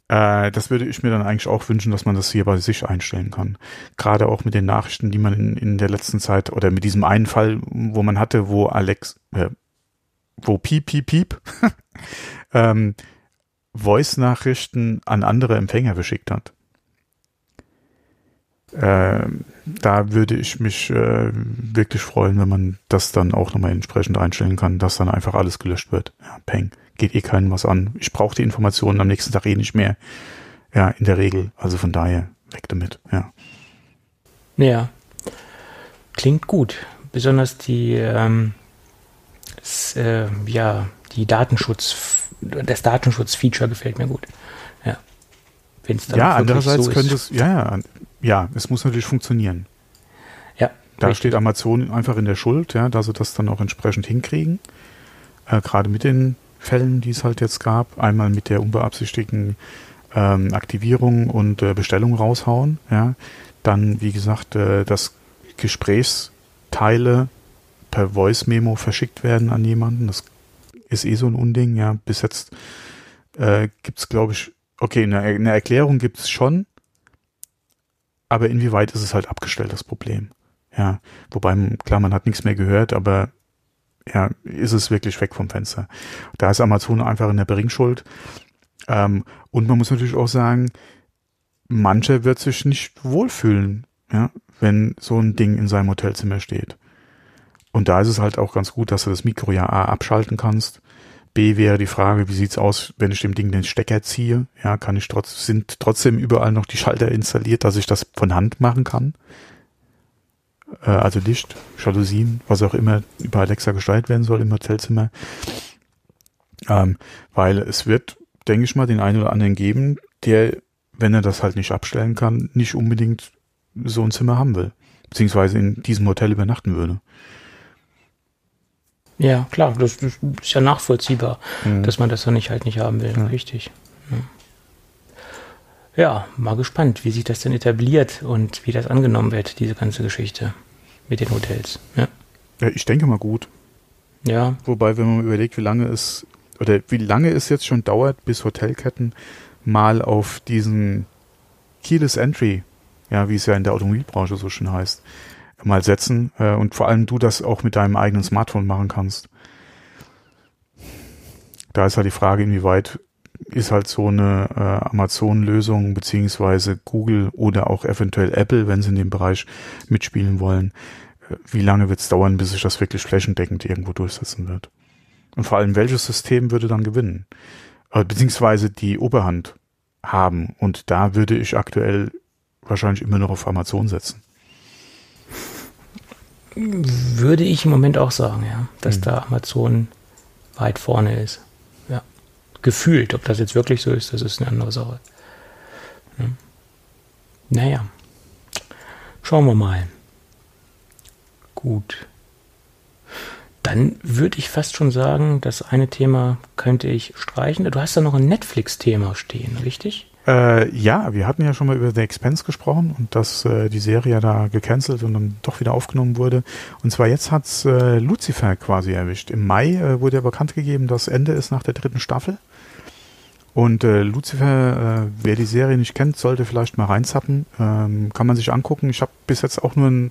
äh, das würde ich mir dann eigentlich auch wünschen, dass man das hier bei sich einstellen kann. Gerade auch mit den Nachrichten, die man in, in der letzten Zeit oder mit diesem einen Fall, wo man hatte, wo Alex, äh, wo Piep, Piep, Piep, ähm, Voice-Nachrichten an andere Empfänger verschickt hat. Ähm, da würde ich mich äh, wirklich freuen, wenn man das dann auch nochmal entsprechend einstellen kann, dass dann einfach alles gelöscht wird. Ja, peng, geht eh keinem was an. Ich brauche die Informationen am nächsten Tag eh nicht mehr. Ja, in der Regel. Also von daher, weg damit. Ja. Ja. Klingt gut. Besonders die, ähm, äh, ja, die Datenschutz, das Datenschutz-Feature gefällt mir gut. Ja. Wenn es dann Ja, andererseits so könnte es, ja, ja, ja, es muss natürlich funktionieren. Ja. Da Richtig. steht Amazon einfach in der Schuld, ja, dass sie das dann auch entsprechend hinkriegen. Äh, Gerade mit den Fällen, die es halt jetzt gab. Einmal mit der unbeabsichtigten ähm, Aktivierung und äh, Bestellung raushauen. Ja. Dann, wie gesagt, äh, dass Gesprächsteile per Voice-Memo verschickt werden an jemanden. Das ist eh so ein Unding. Ja, bis jetzt äh, gibt es, glaube ich, okay, eine, eine Erklärung gibt es schon, aber inwieweit ist es halt abgestellt, das Problem? Ja, wobei, klar, man hat nichts mehr gehört, aber ja, ist es wirklich weg vom Fenster. Da ist Amazon einfach in der Bringschuld. Ähm, und man muss natürlich auch sagen, mancher wird sich nicht wohlfühlen, ja, wenn so ein Ding in seinem Hotelzimmer steht. Und da ist es halt auch ganz gut, dass du das Mikro ja A abschalten kannst. B wäre die Frage, wie sieht's aus, wenn ich dem Ding den Stecker ziehe? Ja, kann ich trotz, sind trotzdem überall noch die Schalter installiert, dass ich das von Hand machen kann? Äh, also Licht, Jalousien, was auch immer über Alexa gesteuert werden soll im Hotelzimmer. Ähm, weil es wird, denke ich mal, den einen oder anderen geben, der, wenn er das halt nicht abstellen kann, nicht unbedingt so ein Zimmer haben will. Beziehungsweise in diesem Hotel übernachten würde. Ja, klar, das, das ist ja nachvollziehbar, mhm. dass man das dann nicht halt nicht haben will. Ja. Richtig. Ja. ja, mal gespannt, wie sich das denn etabliert und wie das angenommen wird, diese ganze Geschichte mit den Hotels. Ja, ja ich denke mal gut. Ja. Wobei, wenn man überlegt, wie lange es oder wie lange es jetzt schon dauert, bis Hotelketten mal auf diesen Keyless Entry, ja, wie es ja in der Automobilbranche so schön heißt, mal setzen äh, und vor allem du das auch mit deinem eigenen Smartphone machen kannst. Da ist halt die Frage, inwieweit ist halt so eine äh, Amazon-Lösung beziehungsweise Google oder auch eventuell Apple, wenn sie in dem Bereich mitspielen wollen, äh, wie lange wird es dauern, bis sich das wirklich flächendeckend irgendwo durchsetzen wird? Und vor allem, welches System würde dann gewinnen? Äh, beziehungsweise die Oberhand haben. Und da würde ich aktuell wahrscheinlich immer noch auf Amazon setzen. Würde ich im Moment auch sagen, ja, dass mhm. da Amazon weit vorne ist. Ja. Gefühlt, ob das jetzt wirklich so ist, das ist eine andere Sache. Ja. Naja. Schauen wir mal. Gut. Dann würde ich fast schon sagen, das eine Thema könnte ich streichen. Du hast da noch ein Netflix-Thema stehen, richtig? Äh, ja, wir hatten ja schon mal über The Expense gesprochen und dass äh, die Serie da gecancelt und dann doch wieder aufgenommen wurde. Und zwar jetzt hat's äh, Lucifer quasi erwischt. Im Mai äh, wurde ja bekannt gegeben, dass Ende ist nach der dritten Staffel. Und äh, Lucifer, äh, wer die Serie nicht kennt, sollte vielleicht mal reinzappen. Ähm, kann man sich angucken. Ich habe bis jetzt auch nur ein,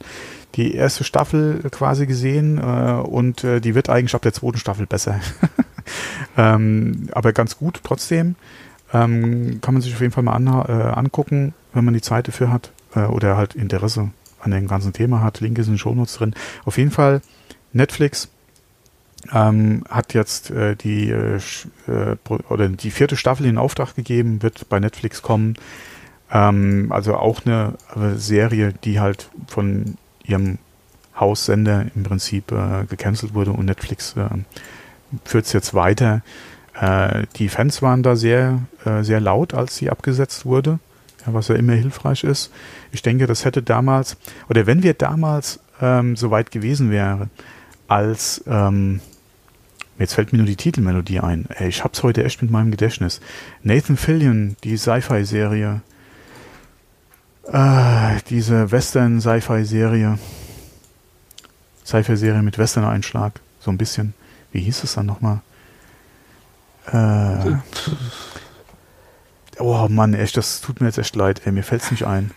die erste Staffel quasi gesehen äh, und äh, die wird eigentlich ab der zweiten Staffel besser. ähm, aber ganz gut trotzdem. Ähm, kann man sich auf jeden Fall mal an, äh, angucken, wenn man die Zeit dafür hat äh, oder halt Interesse an dem ganzen Thema hat. Link ist in den Shownotes drin. Auf jeden Fall Netflix ähm, hat jetzt äh, die äh, äh oder die vierte Staffel in Auftrag gegeben, wird bei Netflix kommen. Ähm, also auch eine Serie, die halt von ihrem Haussender im Prinzip äh, gecancelt wurde und Netflix führt es jetzt weiter. Äh, die Fans waren da sehr, äh, sehr laut, als sie abgesetzt wurde, ja, was ja immer hilfreich ist. Ich denke, das hätte damals, oder wenn wir damals ähm, so weit gewesen wären, als, ähm, jetzt fällt mir nur die Titelmelodie ein. Ey, ich hab's heute echt mit meinem Gedächtnis. Nathan Fillion, die Sci-Fi-Serie, äh, diese Western-Sci-Fi-Serie, Sci-Fi-Serie mit Western-Einschlag, so ein bisschen. Wie hieß es dann nochmal? Äh, oh Mann, echt, das tut mir jetzt echt leid, ey, mir fällt's nicht ein.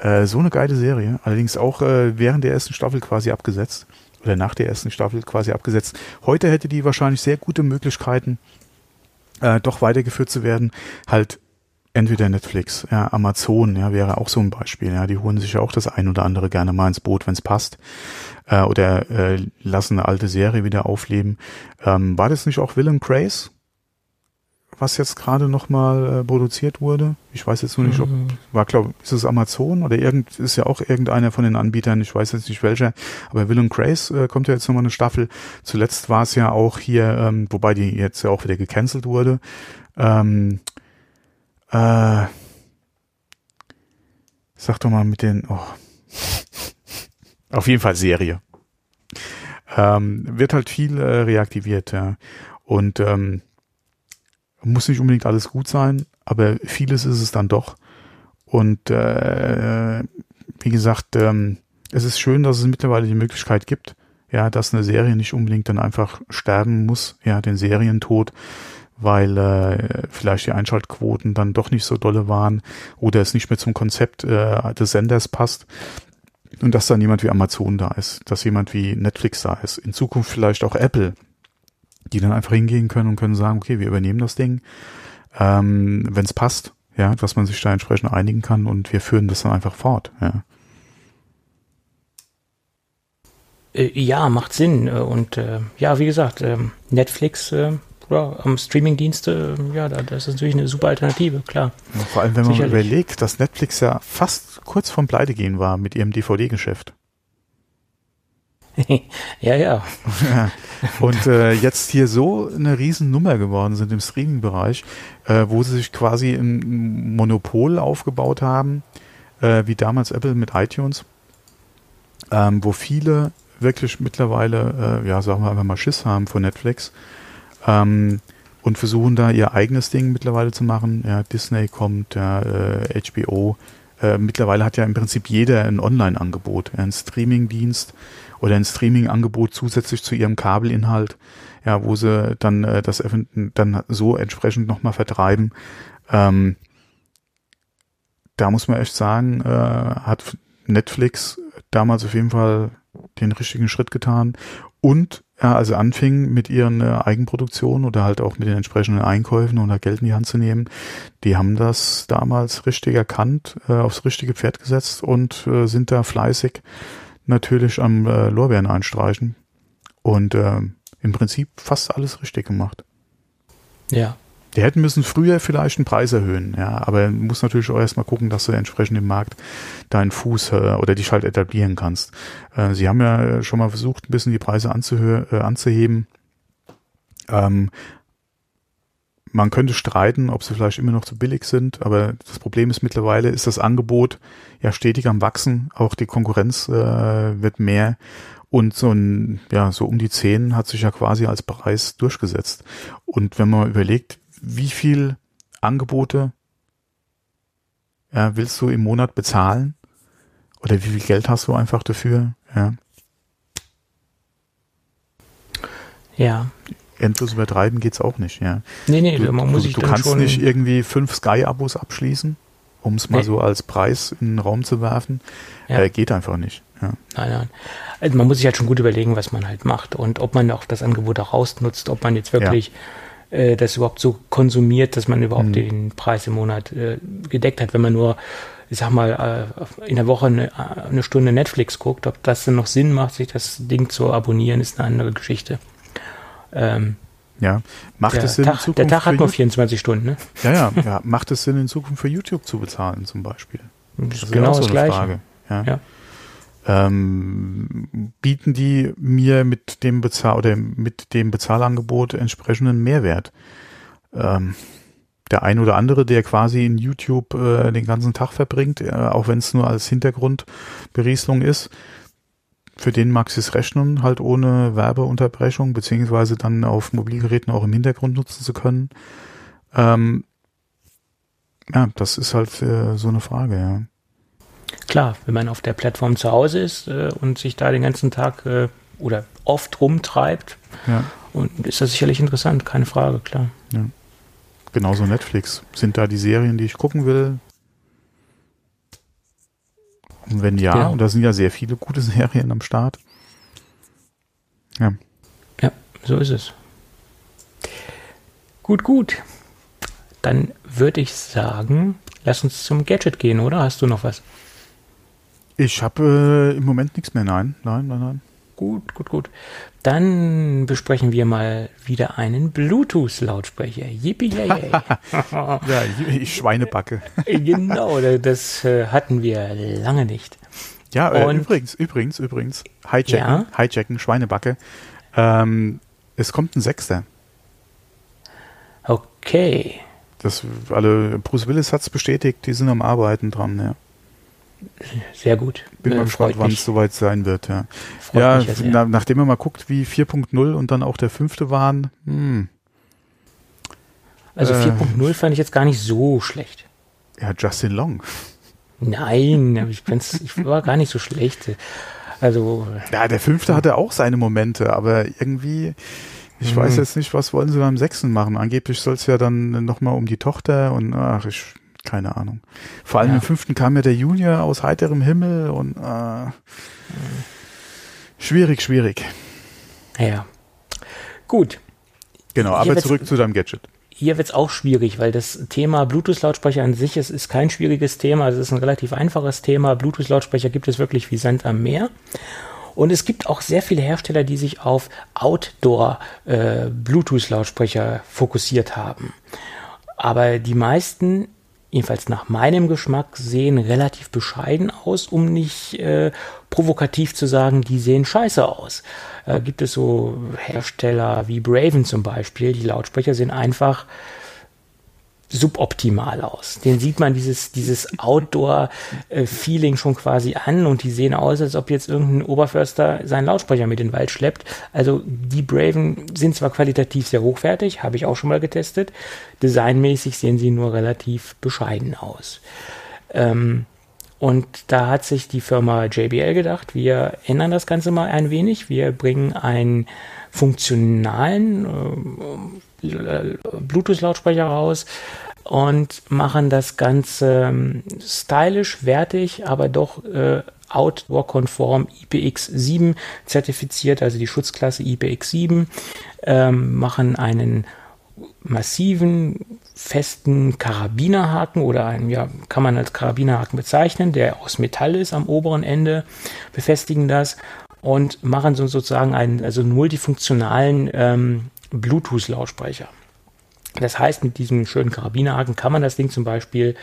Äh, so eine geile Serie, allerdings auch äh, während der ersten Staffel quasi abgesetzt. Oder nach der ersten Staffel quasi abgesetzt. Heute hätte die wahrscheinlich sehr gute Möglichkeiten, äh, doch weitergeführt zu werden. Halt entweder Netflix, ja, Amazon, ja, wäre auch so ein Beispiel. Ja, die holen sich ja auch das ein oder andere gerne mal ins Boot, wenn es passt. Äh, oder äh, lassen eine alte Serie wieder aufleben. Ähm, war das nicht auch Will and Grace? Was jetzt gerade nochmal äh, produziert wurde? Ich weiß jetzt nur nicht, ob, mhm. war glaube, ist es Amazon oder irgend, ist ja auch irgendeiner von den Anbietern, ich weiß jetzt nicht welcher, aber Will and Grace äh, kommt ja jetzt nochmal eine Staffel. Zuletzt war es ja auch hier, ähm, wobei die jetzt ja auch wieder gecancelt wurde, ähm, äh, sag doch mal mit den, oh. Auf jeden Fall Serie. Ähm, wird halt viel äh, reaktiviert, ja. Und ähm, muss nicht unbedingt alles gut sein, aber vieles ist es dann doch. Und äh, wie gesagt, ähm, es ist schön, dass es mittlerweile die Möglichkeit gibt, ja, dass eine Serie nicht unbedingt dann einfach sterben muss, ja, den Serientod, weil äh, vielleicht die Einschaltquoten dann doch nicht so dolle waren oder es nicht mehr zum Konzept äh, des Senders passt. Und dass dann jemand wie Amazon da ist, dass jemand wie Netflix da ist, in Zukunft vielleicht auch Apple, die dann einfach hingehen können und können sagen, okay, wir übernehmen das Ding, ähm, wenn es passt, ja, dass man sich da entsprechend einigen kann und wir führen das dann einfach fort, ja. Äh, ja, macht Sinn. Äh, und äh, ja, wie gesagt, ähm, Netflix äh, ja, am Streamingdienste, äh, ja, das ist natürlich eine super Alternative, klar. Ja, vor allem, wenn man Sicherlich. überlegt, dass Netflix ja fast kurz vorm Pleite war mit ihrem DVD-Geschäft. ja, ja, ja. Und äh, jetzt hier so eine Riesennummer geworden sind im Streaming-Bereich, äh, wo sie sich quasi ein Monopol aufgebaut haben, äh, wie damals Apple mit iTunes, ähm, wo viele wirklich mittlerweile, äh, ja, sagen wir einfach mal Schiss haben vor Netflix ähm, und versuchen da ihr eigenes Ding mittlerweile zu machen. Ja, Disney kommt, ja, äh, HBO. Äh, mittlerweile hat ja im Prinzip jeder ein Online-Angebot, ein Streaming-Dienst oder ein Streaming-Angebot zusätzlich zu ihrem Kabelinhalt, ja, wo sie dann äh, das dann so entsprechend nochmal vertreiben. Ähm, da muss man echt sagen, äh, hat Netflix damals auf jeden Fall den richtigen Schritt getan und ja, also anfingen mit ihren äh, Eigenproduktionen oder halt auch mit den entsprechenden Einkäufen oder Geld in die Hand zu nehmen, die haben das damals richtig erkannt, äh, aufs richtige Pferd gesetzt und äh, sind da fleißig natürlich am äh, Lorbeeren einstreichen und äh, im Prinzip fast alles richtig gemacht. Ja, die hätten müssen früher vielleicht den Preis erhöhen, ja, aber du musst natürlich auch erstmal gucken, dass du entsprechend im Markt deinen Fuß äh, oder dich halt etablieren kannst. Äh, sie haben ja schon mal versucht, ein bisschen die Preise äh, anzuheben. Ähm, man könnte streiten, ob sie vielleicht immer noch zu billig sind, aber das Problem ist mittlerweile, ist das Angebot ja stetig am Wachsen, auch die Konkurrenz äh, wird mehr und so ein, ja, so um die 10 hat sich ja quasi als Preis durchgesetzt. Und wenn man überlegt, wie viel Angebote ja, willst du im Monat bezahlen? Oder wie viel Geld hast du einfach dafür? Ja. Ja. Endlos übertreiben geht's auch nicht, ja. Nee, nee, du, man muss du, sich du kannst nicht irgendwie fünf Sky-Abos abschließen, um es mal nee. so als Preis in den Raum zu werfen. Ja. Äh, geht einfach nicht. Ja. Nein, nein. Also man muss sich halt schon gut überlegen, was man halt macht und ob man auch das Angebot auch ausnutzt, ob man jetzt wirklich ja äh, das überhaupt so konsumiert, dass man überhaupt mhm. den Preis im Monat äh, gedeckt hat. Wenn man nur, ich sag mal, äh, in der Woche eine, eine, Stunde Netflix guckt, ob das dann noch Sinn macht, sich das Ding zu abonnieren, ist eine andere Geschichte. Ähm, ja, macht der es Sinn? Tag, der Tag hat nur 24 Stunden, ne? Ja, ja, ja, macht es Sinn, in Zukunft für YouTube zu bezahlen, zum Beispiel? Das, das ist genau so das Gleiche. Frage. Ja. ja ähm, bieten die mir mit dem Bezahl oder mit dem Bezahlangebot entsprechenden Mehrwert. Ähm, der ein oder andere, der quasi in YouTube äh, den ganzen Tag verbringt, äh, auch wenn es nur als Hintergrundberieselung ist, für den mag es rechnen, halt ohne Werbeunterbrechung, beziehungsweise dann auf Mobilgeräten auch im Hintergrund nutzen zu können. Ähm, ja, das ist halt äh, so eine Frage, ja. Klar, wenn man auf der Plattform zu Hause ist äh, und sich da den ganzen Tag äh, oder oft rumtreibt, ja. und ist das sicherlich interessant, keine Frage, klar. Ja. Genauso Netflix. Sind da die Serien, die ich gucken will? Und wenn ja, ja. und da sind ja sehr viele gute Serien am Start. Ja. Ja, so ist es. Gut, gut. Dann würde ich sagen, lass uns zum Gadget gehen, oder? Hast du noch was? Ich habe äh, im Moment nichts mehr. Nein, nein, nein, nein. Gut, gut, gut. Dann besprechen wir mal wieder einen Bluetooth-Lautsprecher. Yippie, yay, Ja, ich Schweinebacke. genau, das äh, hatten wir lange nicht. Ja, äh, übrigens, übrigens, übrigens, Hijacken, ja? Hijacken, Schweinebacke. Ähm, es kommt ein Sechster. Okay. Das alle, Bruce Willis hat es bestätigt, die sind am Arbeiten dran, ja. Sehr gut. Bin mal äh, gespannt, wann es soweit sein wird. Ja, ja na, nachdem man mal guckt, wie 4.0 und dann auch der fünfte waren. Hm. Also äh, 4.0 fand ich jetzt gar nicht so schlecht. Ja, Justin Long. Nein, ich, ich war gar nicht so schlecht. Also. Ja, der fünfte hatte auch seine Momente, aber irgendwie, ich mhm. weiß jetzt nicht, was wollen sie beim sechsten machen. Angeblich soll es ja dann nochmal um die Tochter und ach, ich, keine Ahnung. Vor allem ja. im fünften kam ja der Junior aus heiterem Himmel und äh, schwierig, schwierig. Ja. Gut. Genau, aber zurück zu deinem Gadget hier wird es auch schwierig, weil das Thema Bluetooth-Lautsprecher an sich ist, ist kein schwieriges Thema. Es ist ein relativ einfaches Thema. Bluetooth-Lautsprecher gibt es wirklich wie Sand am Meer. Und es gibt auch sehr viele Hersteller, die sich auf Outdoor-Bluetooth-Lautsprecher äh, fokussiert haben. Aber die meisten jedenfalls nach meinem Geschmack, sehen relativ bescheiden aus, um nicht äh, provokativ zu sagen, die sehen scheiße aus. Äh, gibt es so Hersteller wie Braven zum Beispiel, die Lautsprecher sehen einfach suboptimal aus. Den sieht man dieses, dieses Outdoor-Feeling schon quasi an und die sehen aus, als ob jetzt irgendein Oberförster seinen Lautsprecher mit in den Wald schleppt. Also die Braven sind zwar qualitativ sehr hochwertig, habe ich auch schon mal getestet. Designmäßig sehen sie nur relativ bescheiden aus. Ähm, und da hat sich die Firma JBL gedacht, wir ändern das Ganze mal ein wenig. Wir bringen einen funktionalen äh, Bluetooth-Lautsprecher raus und machen das Ganze ähm, stylisch, wertig, aber doch äh, Outdoor-konform. IPX7 zertifiziert, also die Schutzklasse IPX7, ähm, machen einen massiven, festen Karabinerhaken oder einen, ja, kann man als Karabinerhaken bezeichnen, der aus Metall ist am oberen Ende, befestigen das und machen so sozusagen einen, also multifunktionalen ähm, Bluetooth-Lautsprecher. Das heißt, mit diesem schönen Karabinerhaken kann man das Ding zum Beispiel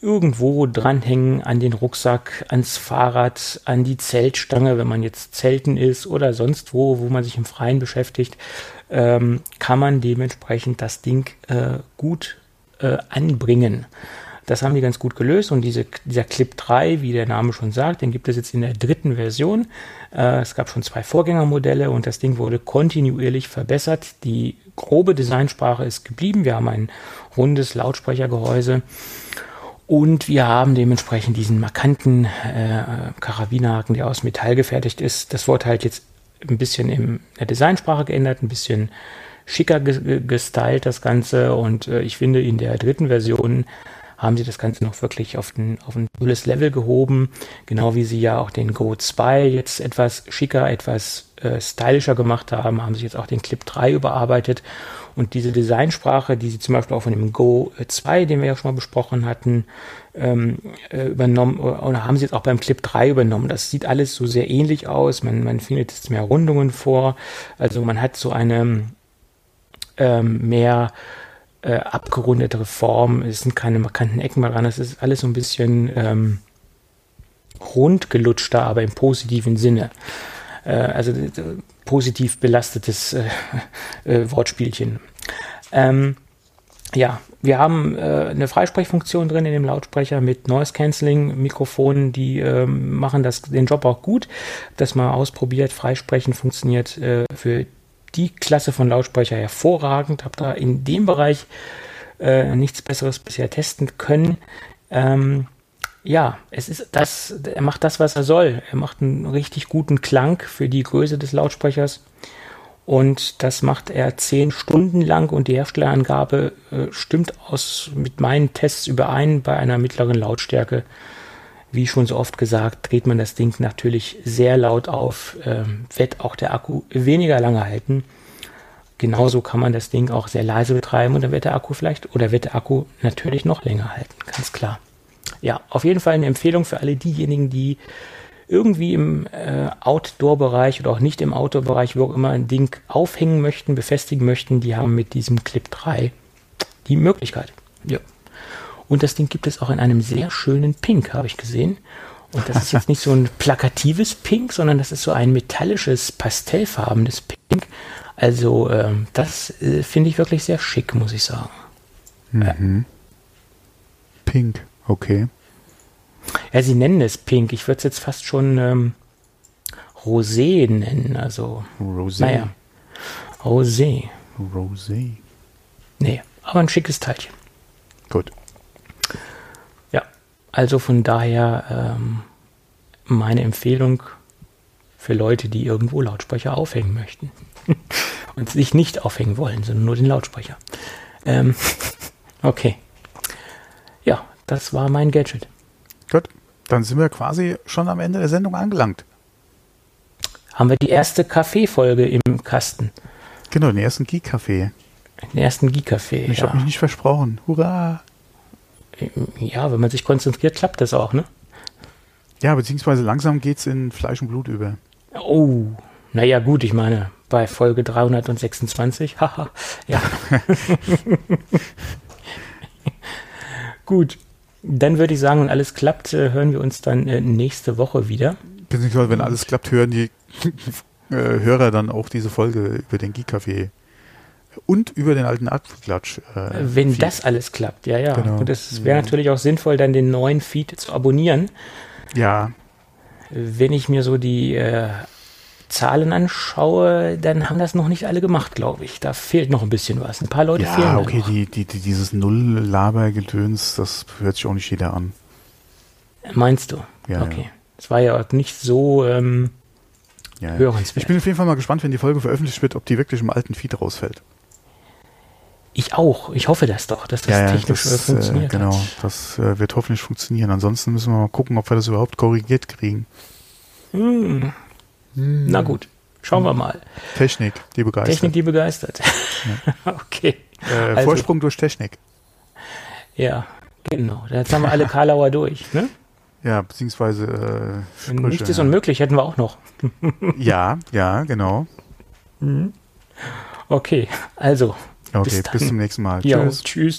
irgendwo dranhängen an den Rucksack, ans Fahrrad, an die Zeltstange, wenn man jetzt zelten ist oder sonst wo, wo man sich im Freien beschäftigt, ähm, kann man dementsprechend das Ding äh, gut äh, anbringen. Das haben die ganz gut gelöst und diese, dieser Clip 3, wie der Name schon sagt, den gibt es jetzt in der dritten Version. Äh, es gab schon zwei Vorgängermodelle und das Ding wurde kontinuierlich verbessert. Die grobe Designsprache ist geblieben. Wir haben ein rundes Lautsprechergehäuse und wir haben dementsprechend diesen markanten äh, Karabinerhaken, der aus Metall gefertigt ist. Das wurde halt jetzt ein bisschen in der Designsprache geändert, ein bisschen schicker gestylt das Ganze und äh, ich finde in der dritten Version haben sie das Ganze noch wirklich auf ein, auf ein cooles Level gehoben, genau wie sie ja auch den Go 2 jetzt etwas schicker, etwas äh, stylischer gemacht haben, haben sie jetzt auch den Clip 3 überarbeitet und diese Designsprache, die sie zum Beispiel auch von dem Go 2, den wir ja schon mal besprochen hatten, ähm, äh, übernommen oder haben sie jetzt auch beim Clip 3 übernommen. Das sieht alles so sehr ähnlich aus. Man, man findet jetzt mehr Rundungen vor. Also man hat so eine ähm, mehr äh, abgerundetere Form. Es sind keine markanten Ecken mehr dran. Es ist alles so ein bisschen ähm, rundgelutschter, aber im positiven Sinne. Äh, also äh, positiv belastetes äh, äh, Wortspielchen. Ähm, ja, wir haben äh, eine Freisprechfunktion drin in dem Lautsprecher mit Noise Cancelling Mikrofonen, die äh, machen das, den Job auch gut. Das mal ausprobiert. Freisprechen funktioniert äh, für die Klasse von Lautsprecher hervorragend. Habe da in dem Bereich äh, nichts Besseres bisher testen können. Ähm, ja, es ist das, er macht das, was er soll. Er macht einen richtig guten Klang für die Größe des Lautsprechers. Und das macht er zehn Stunden lang und die Herstellerangabe äh, stimmt aus mit meinen Tests überein bei einer mittleren Lautstärke. Wie schon so oft gesagt, dreht man das Ding natürlich sehr laut auf, äh, wird auch der Akku weniger lange halten. Genauso kann man das Ding auch sehr leise betreiben und dann wird der Akku vielleicht oder wird der Akku natürlich noch länger halten, ganz klar. Ja, auf jeden Fall eine Empfehlung für alle diejenigen, die irgendwie im äh, Outdoor-Bereich oder auch nicht im Outdoor-Bereich, wo auch immer ein Ding aufhängen möchten, befestigen möchten, die haben mit diesem Clip 3 die Möglichkeit. Ja. Und das Ding gibt es auch in einem sehr schönen Pink, habe ich gesehen. Und das ist jetzt nicht so ein plakatives Pink, sondern das ist so ein metallisches, pastellfarbenes Pink. Also ähm, das äh, finde ich wirklich sehr schick, muss ich sagen. Mhm. Pink, okay. Ja, sie nennen es pink. Ich würde es jetzt fast schon ähm, Rosé nennen. Also. Rosé. Naja. Rosé. Rosé. Nee, aber ein schickes Teilchen. Gut. Also von daher ähm, meine Empfehlung für Leute, die irgendwo Lautsprecher aufhängen möchten. Und sich nicht aufhängen wollen, sondern nur den Lautsprecher. Ähm, okay. Ja, das war mein Gadget. Gut. Dann sind wir quasi schon am Ende der Sendung angelangt. Haben wir die erste Kaffeefolge im Kasten. Genau, den ersten Geek-Café. Den ersten Geek-Café. Ich ja. habe mich nicht versprochen. Hurra! Ja, wenn man sich konzentriert, klappt das auch, ne? Ja, beziehungsweise langsam geht es in Fleisch und Blut über. Oh, naja, gut, ich meine, bei Folge 326, haha, ja. gut, dann würde ich sagen, wenn alles klappt, äh, hören wir uns dann äh, nächste Woche wieder. Beziehungsweise, wenn alles klappt, hören die äh, Hörer dann auch diese Folge über den Geek-Café und über den alten Apfelklatsch. Äh, Wenn Feed. das alles klappt, ja, ja. Genau. Und es wäre natürlich auch sinnvoll, dann den neuen Feed zu abonnieren. Ja. Wenn ich mir so die äh, Zahlen anschaue, dann haben das noch nicht alle gemacht, glaube ich. Da fehlt noch ein bisschen was. Ein paar Leute ja, fehlen. Ja, okay, die, die, die, dieses Null-Laber-Gedöns, das hört sich auch nicht jeder an. Meinst du? Ja. Okay. Es war ja nicht so ähm, ja, hörenswert. Ich bin auf jeden Fall mal gespannt, wenn die Folge veröffentlicht wird, ob die wirklich im alten Feed rausfällt. Ich auch. Ich hoffe das doch, dass das ja, technisch das, äh, funktioniert. Äh, genau, hat. das äh, wird hoffentlich funktionieren. Ansonsten müssen wir mal gucken, ob wir das überhaupt korrigiert kriegen. Hm. Hm. Na gut, schauen wir mal. Technik, die begeistert. Technik, die begeistert. Ja. okay. Äh, also, Vorsprung durch Technik. Ja, genau. Jetzt haben wir alle Karlauer durch, ne? Ja, beziehungsweise äh, Nichts ist unmöglich, hätten wir auch noch. ja, ja, genau. Mhm. Okay, also Okay, bis, bis zum nächsten Mal. Jo, tschüss. tschüss.